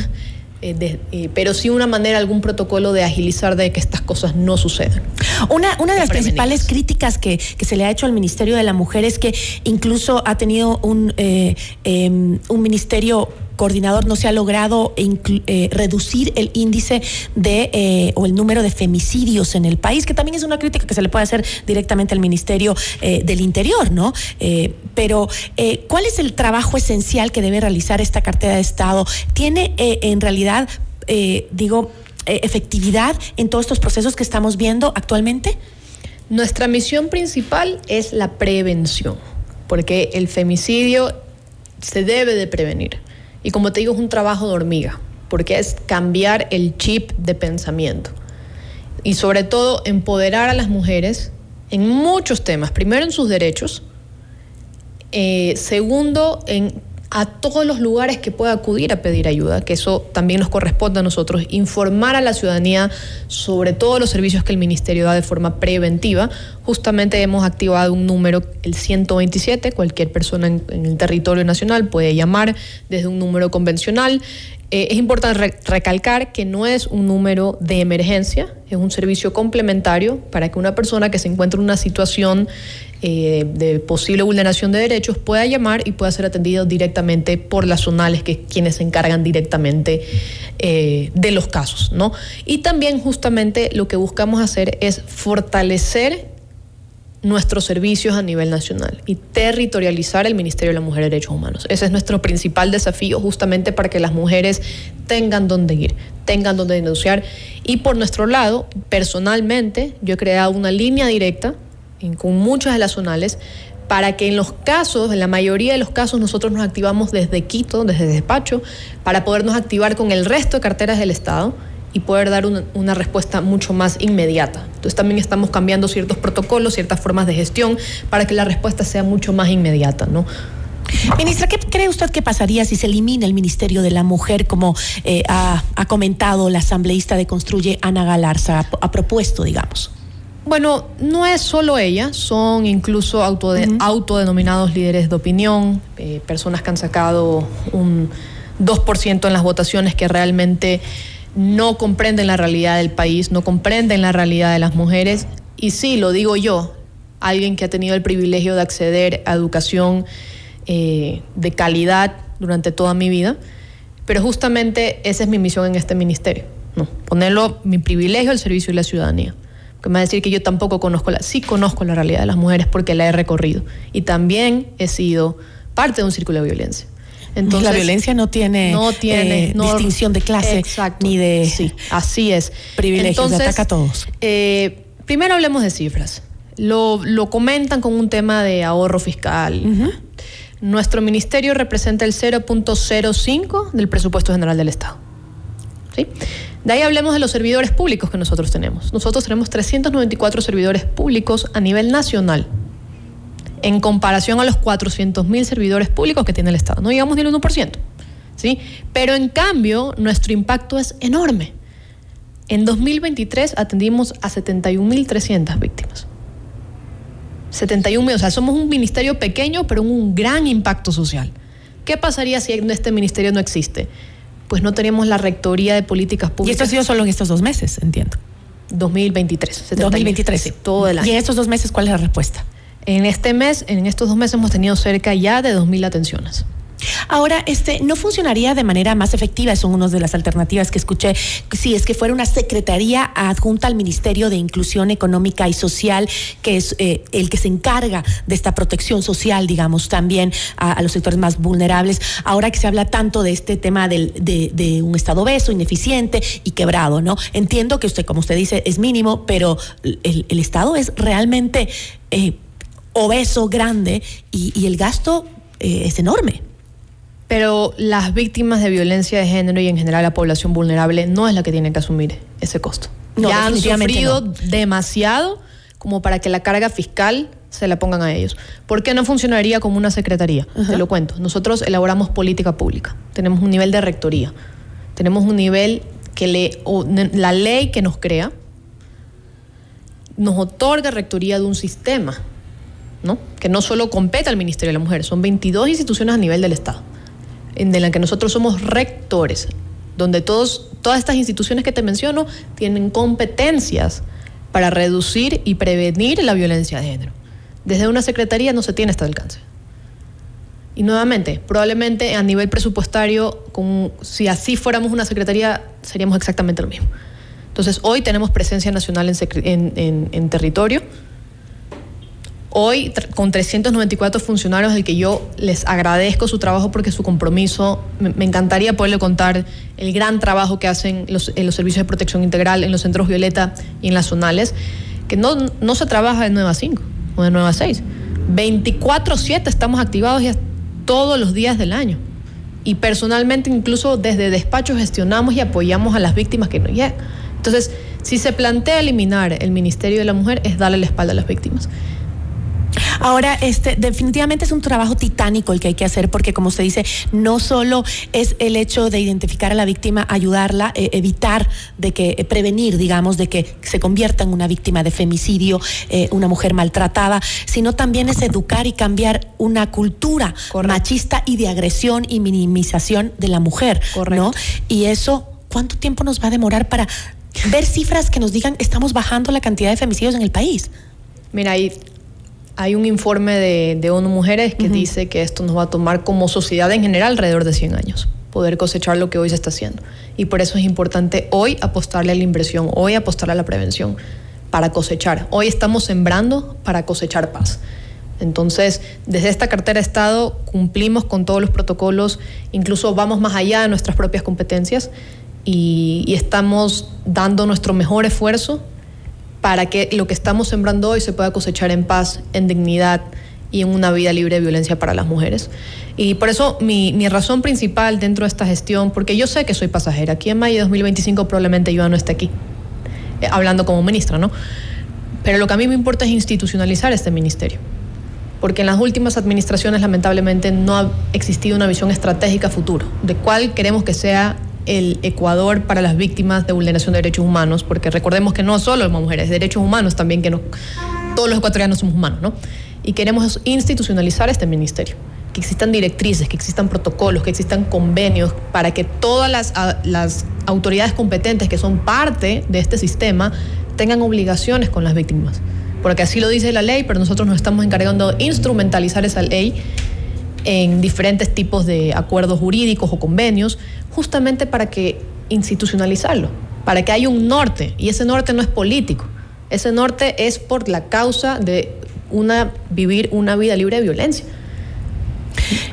eh, eh, pero sí una manera, algún protocolo de agilizar de que estas cosas no sucedan. Una, una de las principales críticas que, se le ha hecho al Ministerio de la Mujer es que incluso ha tenido un, eh, em, un ministerio coordinador, no se ha logrado eh, reducir el índice de eh, o el número de femicidios en el país, que también es una crítica que se le puede hacer directamente al Ministerio del Interior, ¿no? pero, ¿cuál es el trabajo esencial que debe realizar esta cartera de Estado? ¿Tiene en realidad, digo, efectividad en todos estos procesos que estamos viendo actualmente? Nuestra misión principal es la prevención, porque el femicidio se debe de prevenir. Y como te digo, es un trabajo de hormiga, porque es cambiar el chip de pensamiento. Y sobre todo, empoderar a las mujeres en muchos temas. Primero, en sus derechos. Eh, segundo, en a todos los lugares que pueda acudir a pedir ayuda, que eso también nos corresponde a nosotros, informar a la ciudadanía sobre todos los servicios que el Ministerio da de forma preventiva. Justamente hemos activado un número, el 127, cualquier persona en, el territorio nacional puede llamar desde un número convencional. Eh, es importante recalcar que no es un número de emergencia, es un servicio complementario para que una persona que se encuentre en una situación eh, de posible vulneración de derechos pueda llamar y pueda ser atendido directamente por las zonales, que es quienes se encargan directamente eh, de los casos. ¿no? Y también justamente lo que buscamos hacer es fortalecer nuestros servicios a nivel nacional y territorializar el Ministerio de la Mujer y Derechos Humanos. Ese es nuestro principal desafío justamente para que las mujeres tengan dónde ir, tengan dónde denunciar. Y por nuestro lado, personalmente, yo he creado una línea directa con muchas de las zonales, para que en los casos, en la mayoría de los casos, nosotros nos activamos desde Quito, desde despacho, para podernos activar con el resto de carteras del Estado y poder dar una, respuesta mucho más inmediata. Entonces también estamos cambiando ciertos protocolos, ciertas formas de gestión para que la respuesta sea mucho más inmediata, ¿no? Ministra, ¿qué cree usted que pasaría si se elimina el Ministerio de la Mujer, como eh, ha, comentado la asambleísta de Construye Ana Galarza, ha propuesto, digamos? Bueno, no es solo ella, son incluso autodenominados líderes de opinión, eh, personas que han sacado un 2% en las votaciones que realmente no comprenden la realidad del país, no comprenden la realidad de las mujeres. Y sí, lo digo yo, alguien que ha tenido el privilegio de acceder a educación eh, de calidad durante toda mi vida, pero justamente esa es mi misión en este ministerio, ¿no? ponerlo mi privilegio al servicio de la ciudadanía que me va a decir que yo tampoco conozco la, sí conozco la realidad de las mujeres porque la he recorrido y también he sido parte de un círculo de violencia. Entonces, la violencia no tiene, no tiene eh, distinción de clase ni de sí, así es. privilegios, ataca a todos. Eh, primero hablemos de cifras. Lo, lo, comentan con un tema de ahorro fiscal. Nuestro ministerio representa el 0.05 del presupuesto general del Estado. ¿Sí? De ahí hablemos de los servidores públicos que nosotros tenemos. Nosotros tenemos 394 servidores públicos a nivel nacional, en comparación a los 400.000 servidores públicos que tiene el Estado. No llegamos ni al 1%. ¿sí? Pero en cambio, nuestro impacto es enorme. En 2023 atendimos a 71.300 víctimas. 71.000, o sea, somos un ministerio pequeño, pero un gran impacto social. ¿Qué pasaría si este ministerio no existe? Pues no tenemos la rectoría de políticas públicas. Y esto ha sido solo en estos dos meses, entiendo. 2023. 2023. Sí, todo el año. ¿Y en estos dos meses cuál es la respuesta? En este mes, en estos dos meses hemos tenido cerca ya de 2.000 atenciones. Ahora, este, ¿no funcionaría de manera más efectiva? Son una de las alternativas que escuché. Si es que fuera una secretaría adjunta al Ministerio de Inclusión Económica y Social, que es eh, el que se encarga de esta protección social, digamos, también a, los sectores más vulnerables. Ahora que se habla tanto de este tema de, un Estado obeso, ineficiente y quebrado, ¿no? Entiendo que usted, como usted dice, es mínimo, pero el, Estado es realmente eh, obeso, grande y, el gasto eh, es enorme. Pero las víctimas de violencia de género y en general la población vulnerable no es la que tiene que asumir ese costo. ya han sufrido demasiado como para que la carga fiscal se la pongan a ellos. ¿Por qué no funcionaría como una secretaría? Te lo cuento. Nosotros elaboramos política pública. Tenemos un nivel de rectoría. Tenemos un nivel que le, la ley que nos crea nos otorga rectoría de un sistema, ¿no? Que no solo compete al Ministerio de la Mujer, son 22 instituciones a nivel del Estado en la que nosotros somos rectores, donde todos, todas estas instituciones que te menciono tienen competencias para reducir y prevenir la violencia de género. Desde una secretaría no se tiene este alcance. Y nuevamente, probablemente a nivel presupuestario, si así fuéramos una secretaría, seríamos exactamente lo mismo. Entonces, hoy tenemos presencia nacional en, territorio. Hoy, con 394 funcionarios, del que yo les agradezco su trabajo porque su compromiso, me, encantaría poderle contar el gran trabajo que hacen en los servicios de protección integral, en los centros Violeta y en las zonales, que no, no se trabaja de 9 a 5 o de 9 a 6. 24-7 estamos activados ya todos los días del año. Y personalmente, incluso desde despacho, gestionamos y apoyamos a las víctimas que no llegan. Entonces, si se plantea eliminar el Ministerio de la Mujer, es darle la espalda a las víctimas. Ahora, este, definitivamente es un trabajo titánico el que hay que hacer porque, como usted dice, no solo es el hecho de identificar a la víctima, ayudarla, eh, evitar de que, eh, prevenir, digamos, de que se convierta en una víctima de femicidio, eh, una mujer maltratada, sino también es educar y cambiar una cultura machista y de agresión y minimización de la mujer, ¿no? Y eso, ¿cuánto tiempo nos va a demorar para ver cifras que nos digan estamos bajando la cantidad de femicidios en el país? Mira, ahí hay un informe de, ONU Mujeres que dice que esto nos va a tomar como sociedad en general alrededor de 100 años poder cosechar lo que hoy se está haciendo. Y por eso es importante hoy apostarle a la inversión, hoy apostarle a la prevención para cosechar. Hoy estamos sembrando para cosechar paz. Entonces, desde esta cartera de Estado cumplimos con todos los protocolos, incluso vamos más allá de nuestras propias competencias y estamos dando nuestro mejor esfuerzo para que lo que estamos sembrando hoy se pueda cosechar en paz, en dignidad y en una vida libre de violencia para las mujeres. Y por eso mi, razón principal dentro de esta gestión, porque yo sé que soy pasajera, aquí en mayo de 2025 probablemente yo no esté aquí, eh, hablando como ministra, ¿no? Pero lo que a mí me importa es institucionalizar este ministerio porque en las últimas administraciones lamentablemente no ha existido una visión estratégica futuro de cuál queremos que sea el Ecuador para las víctimas de vulneración de derechos humanos, porque recordemos que no solo las mujeres, derechos humanos también, que todos los ecuatorianos somos humanos, ¿no? Y queremos institucionalizar este ministerio, que existan directrices, que existan protocolos, que existan convenios para que todas las, las autoridades competentes que son parte de este sistema tengan obligaciones con las víctimas. Porque así lo dice la ley, pero nosotros nos estamos encargando de instrumentalizar esa ley en diferentes tipos de acuerdos jurídicos o convenios, justamente para que institucionalizarlo, para que haya un norte, y ese norte no es político, ese norte es por la causa de una, vivir una vida libre de violencia.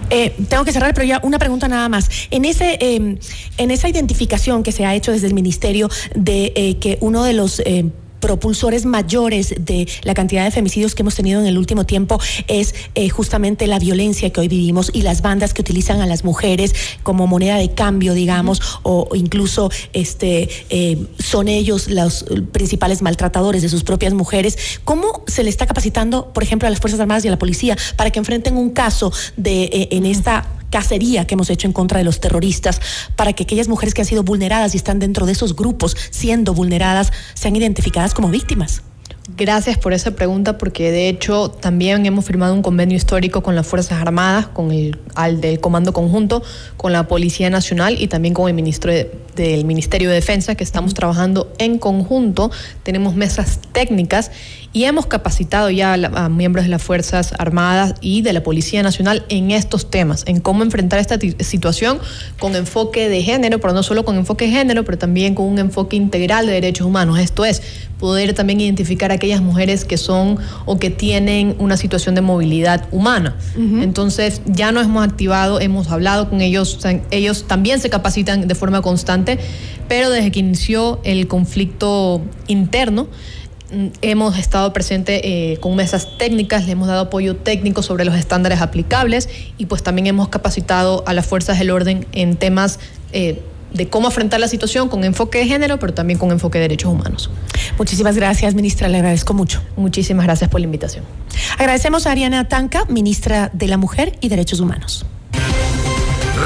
Eh, tengo que cerrar, pero ya una pregunta nada más. En ese, em, en esa identificación que se ha hecho desde el ministerio de eh, que uno de los em, propulsores mayores de la cantidad de femicidios que hemos tenido en el último tiempo es eh, justamente la violencia que hoy vivimos y las bandas que utilizan a las mujeres como moneda de cambio, digamos, o, incluso este eh, son ellos los principales maltratadores de sus propias mujeres. ¿Cómo se le está capacitando, por ejemplo, a las Fuerzas Armadas y a la policía para que enfrenten un caso de eh, en esta cacería que hemos hecho en contra de los terroristas para que aquellas mujeres que han sido vulneradas y están dentro de esos grupos siendo vulneradas sean identificadas como víctimas. Gracias por esa pregunta, porque de hecho también hemos firmado un convenio histórico con las Fuerzas Armadas, con el al del Comando Conjunto, con la Policía Nacional y también con el ministro del Ministerio de Defensa, que estamos trabajando en conjunto. Tenemos mesas técnicas y hemos capacitado ya a, miembros de las Fuerzas Armadas y de la Policía Nacional en estos temas, en cómo enfrentar esta situación con enfoque de género, pero no solo con enfoque de género, pero también con un enfoque integral de derechos humanos. Esto es, poder también identificar a aquellas mujeres que son o que tienen una situación de movilidad humana. Entonces, ya nos hemos activado, hemos hablado con ellos, ellos también se capacitan de forma constante, pero desde que inició el conflicto interno, hemos estado presentes eh, con mesas técnicas, le hemos dado apoyo técnico sobre los estándares aplicables y pues también hemos capacitado a las fuerzas del orden en temas eh, de cómo afrontar la situación con enfoque de género, pero también con enfoque de derechos humanos. Muchísimas gracias, ministra, le agradezco mucho. Muchísimas gracias por la invitación. Agradecemos a Ariana Tanca, ministra de la Mujer y Derechos Humanos.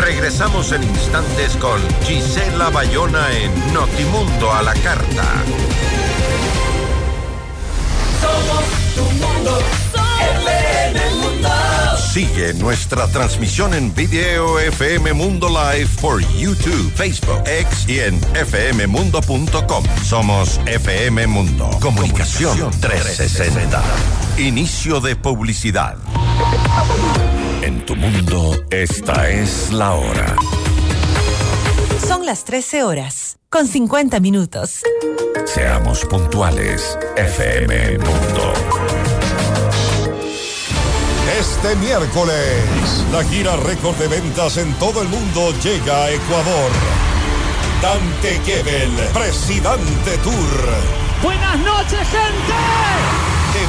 Regresamos en instantes con Gisela Bayona en Notimundo a la Carta. Somos tu mundo. FM Mundo. Sigue nuestra transmisión en video FM Mundo Live por YouTube, Facebook, X y en fmmundo.com. Somos FM Mundo. Comunicación 360. Inicio de publicidad. En tu mundo, esta es la hora. Son las 13 horas, con 50 minutos. Seamos puntuales, FM Mundo. Este miércoles, la gira récord de ventas en todo el mundo llega a Ecuador. Dante Gebel, Presidente Tour. Buenas noches, gente.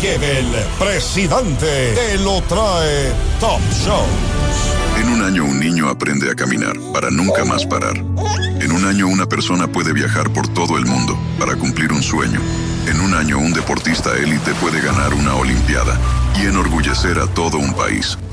Gebel, presidente, te lo trae Top Shows. En un año un niño aprende a caminar para nunca más parar. En un año una persona puede viajar por todo el mundo para cumplir un sueño. En un año un deportista élite puede ganar una Olimpiada y enorgullecer a todo un país.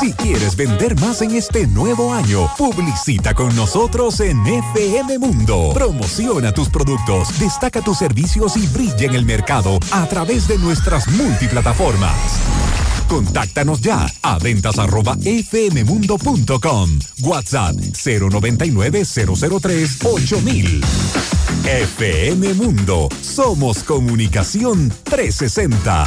Si quieres vender más en este nuevo año, publicita con nosotros en FM Mundo. Promociona tus productos, destaca tus servicios y brilla en el mercado a través de nuestras multiplataformas. Contáctanos ya a ventas arroba fmmundo.com. WhatsApp 099 003 8000. FM Mundo. Somos Comunicación 360.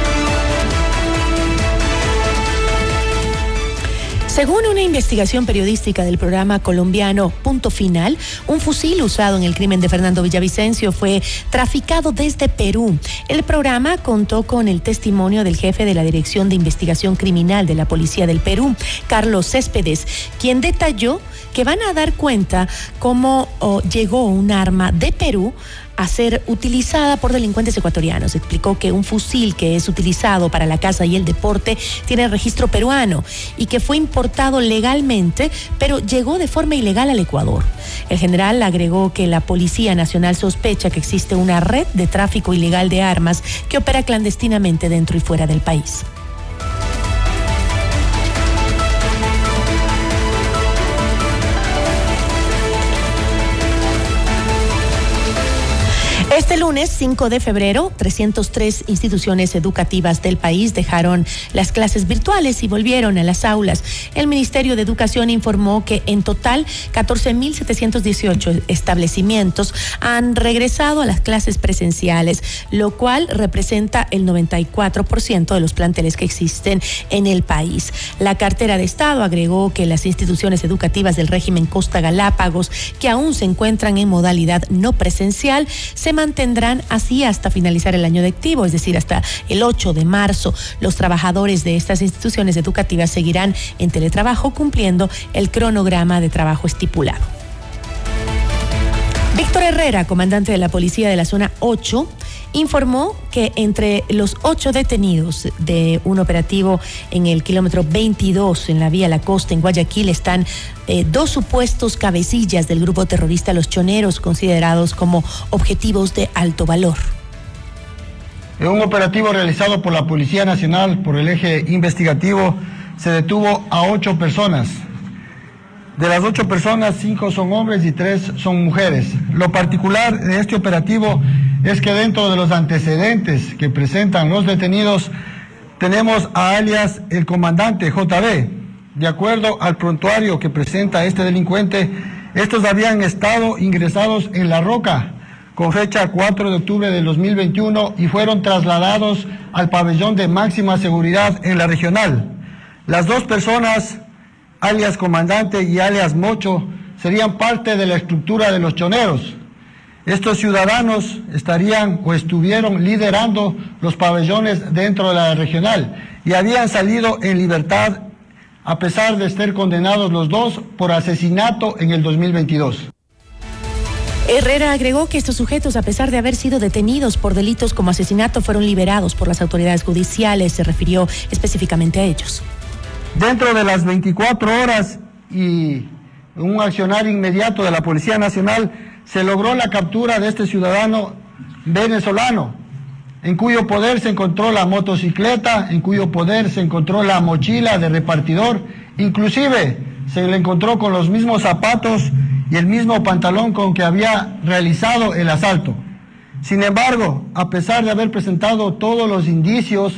Según una investigación periodística del programa colombiano Punto Final, un fusil usado en el crimen de Fernando Villavicencio fue traficado desde Perú. El programa contó con el testimonio del jefe de la Dirección de Investigación Criminal de la Policía del Perú, Carlos Céspedes, quien detalló que van a dar cuenta cómo oh, llegó un arma de Perú a ser utilizada por delincuentes ecuatorianos. Explicó que un fusil que es utilizado para la caza y el deporte tiene registro peruano y que fue importado legalmente, pero llegó de forma ilegal al Ecuador. El general agregó que la Policía Nacional sospecha que existe una red de tráfico ilegal de armas que opera clandestinamente dentro y fuera del país. Este lunes 5 de febrero, 303 instituciones educativas del país dejaron las clases virtuales y volvieron a las aulas. El Ministerio de Educación informó que en total 14.718 establecimientos han regresado a las clases presenciales, lo cual representa el 94% de los planteles que existen en el país. La cartera de Estado agregó que las instituciones educativas del régimen Costa Galápagos, que aún se encuentran en modalidad no presencial, se así hasta finalizar el año lectivo, es decir, hasta el 8 de marzo. Los trabajadores de estas instituciones educativas seguirán en teletrabajo cumpliendo el cronograma de trabajo estipulado. Víctor Herrera, comandante de la policía de la zona 8, informó que entre los ocho detenidos de un operativo en el kilómetro 22 en la vía La Costa en Guayaquil están eh, dos supuestos cabecillas del grupo terrorista Los Choneros considerados como objetivos de alto valor. En un operativo realizado por la Policía Nacional por el eje investigativo se detuvo a ocho personas. De las ocho personas, cinco son hombres y tres son mujeres. Lo particular de este operativo es que dentro de los antecedentes que presentan los detenidos, tenemos a alias el comandante JB. De acuerdo al prontuario que presenta este delincuente, estos habían estado ingresados en La Roca con fecha 4 de octubre del 2021 y fueron trasladados al pabellón de máxima seguridad en la regional. Las dos personas, alias comandante y alias Mocho, serían parte de la estructura de los choneros estos ciudadanos estarían o estuvieron liderando los pabellones dentro de la regional y habían salido en libertad a pesar de ser condenados los dos por asesinato en el 2022. Herrera agregó que estos sujetos, a pesar de haber sido detenidos por delitos como asesinato, fueron liberados por las autoridades judiciales. Se refirió específicamente a ellos. Dentro de las 24 horas y un accionar inmediato de la Policía Nacional, se logró la captura de este ciudadano venezolano, en cuyo poder se encontró la motocicleta, en cuyo poder se encontró la mochila de repartidor, inclusive se le encontró con los mismos zapatos y el mismo pantalón con que había realizado el asalto. Sin embargo, a pesar de haber presentado todos los indicios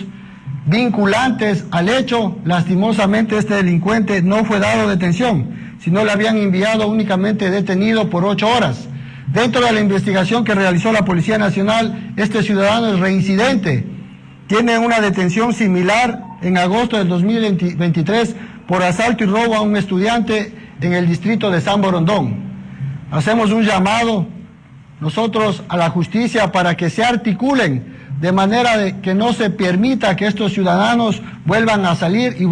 vinculantes al hecho, lastimosamente este delincuente no fue dado detención, sino le habían enviado únicamente detenido por ocho horas. Dentro de la investigación que realizó la Policía Nacional, este ciudadano es reincidente. Tiene una detención similar en agosto del 2023 por asalto y robo a un estudiante en el distrito de San Borondón. Hacemos un llamado nosotros a la justicia para que se articulen de manera de que no se permita que estos ciudadanos vuelvan a salir y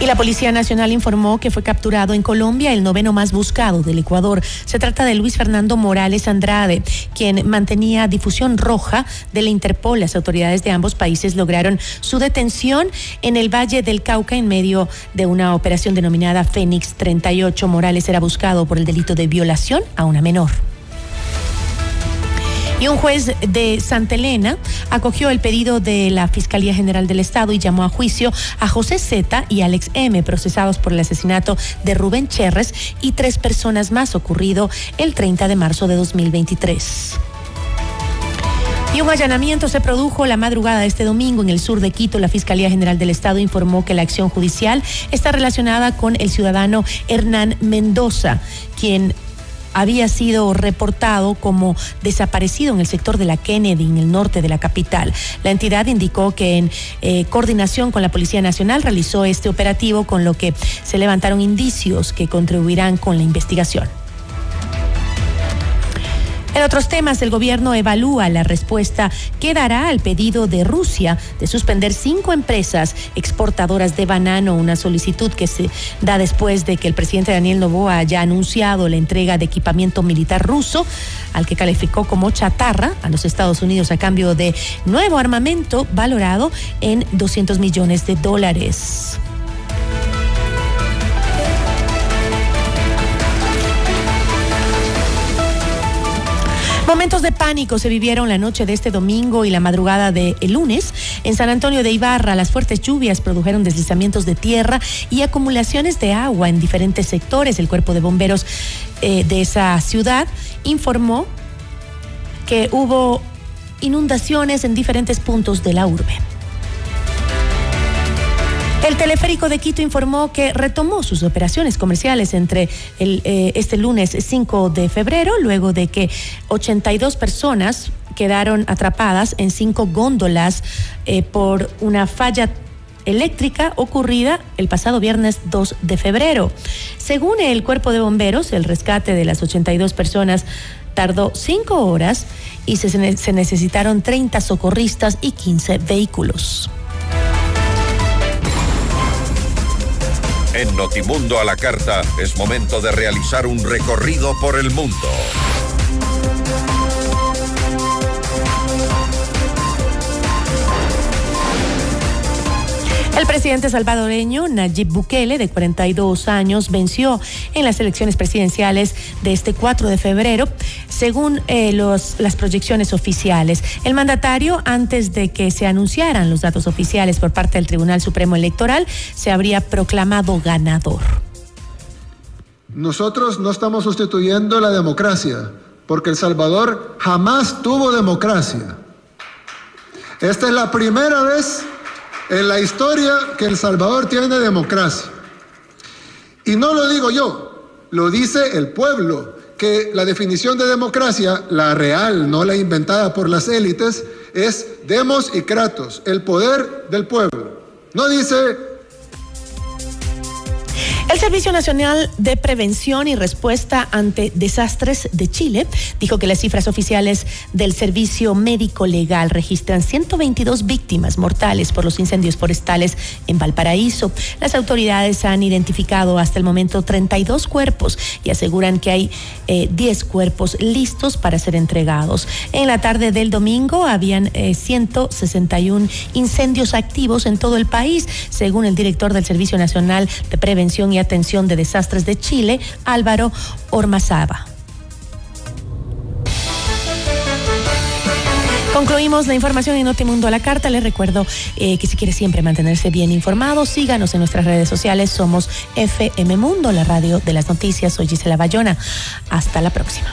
y la Policía Nacional informó que fue capturado en Colombia el noveno más buscado del Ecuador. Se trata de Luis Fernando Morales Andrade, quien mantenía difusión roja de la Interpol. Las autoridades de ambos países lograron su detención en el Valle del Cauca en medio de una operación denominada Fénix 38. Morales era buscado por el delito de violación a una menor. Y un juez de Santa Elena acogió el pedido de la Fiscalía General del Estado y llamó a juicio a José Z y Alex M, procesados por el asesinato de Rubén Cherres y tres personas más ocurrido el 30 de marzo de 2023. Y un allanamiento se produjo la madrugada de este domingo en el sur de Quito. La Fiscalía General del Estado informó que la acción judicial está relacionada con el ciudadano Hernán Mendoza, quien había sido reportado como desaparecido en el sector de la Kennedy, en el norte de la capital. La entidad indicó que en eh, coordinación con la Policía Nacional realizó este operativo, con lo que se levantaron indicios que contribuirán con la investigación. En otros temas, el gobierno evalúa la respuesta que dará al pedido de Rusia de suspender cinco empresas exportadoras de banano, una solicitud que se da después de que el presidente Daniel Novoa haya anunciado la entrega de equipamiento militar ruso, al que calificó como chatarra a los Estados Unidos a cambio de nuevo armamento valorado en 200 millones de dólares. Momentos de pánico se vivieron la noche de este domingo y la madrugada del lunes. En San Antonio de Ibarra, las fuertes lluvias produjeron deslizamientos de tierra y acumulaciones de agua en diferentes sectores. El cuerpo de bomberos eh, de esa ciudad informó que hubo inundaciones en diferentes puntos de la urbe. El teleférico de Quito informó que retomó sus operaciones comerciales entre el, eh, este lunes 5 de febrero, luego de que 82 personas quedaron atrapadas en cinco góndolas eh, por una falla eléctrica ocurrida el pasado viernes 2 de febrero. Según el cuerpo de bomberos, el rescate de las 82 personas tardó cinco horas y se, se necesitaron 30 socorristas y 15 vehículos. En Notimundo a la Carta es momento de realizar un recorrido por el mundo. El presidente salvadoreño Nayib Bukele, de 42 años, venció en las elecciones presidenciales de este 4 de febrero, según eh, los, las proyecciones oficiales. El mandatario, antes de que se anunciaran los datos oficiales por parte del Tribunal Supremo Electoral, se habría proclamado ganador. Nosotros no estamos sustituyendo la democracia, porque El Salvador jamás tuvo democracia. Esta es la primera vez en la historia que El Salvador tiene democracia. Y no lo digo yo, lo dice el pueblo, que la definición de democracia, la real, no la inventada por las élites, es demos y kratos, el poder del pueblo. No dice el Servicio Nacional de Prevención y Respuesta ante Desastres de Chile dijo que las cifras oficiales del Servicio Médico Legal registran 122 víctimas mortales por los incendios forestales en Valparaíso. Las autoridades han identificado hasta el momento 32 cuerpos y aseguran que hay 10 eh, cuerpos listos para ser entregados. En la tarde del domingo habían 161 eh, incendios activos en todo el país, según el director del Servicio Nacional de Prevención y Atención de Desastres de Chile, Álvaro Ormazaba. Concluimos la información en Notimundo a la carta. Les recuerdo eh, que si quiere siempre mantenerse bien informado, síganos en nuestras redes sociales. Somos FM Mundo, la radio de las noticias. Soy Gisela Bayona. Hasta la próxima.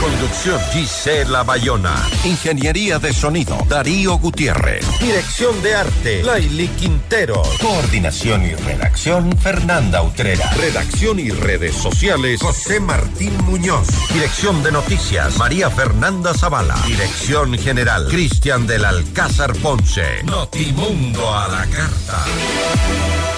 Conducción Gisela Bayona. Ingeniería de sonido Darío Gutiérrez. Dirección de arte Laili Quintero. Coordinación y redacción Fernanda Utrera. Redacción y redes sociales José Martín Muñoz. Dirección de noticias María Fernanda Zavala. Dirección general Cristian del Alcázar Ponce. Notimundo a la carta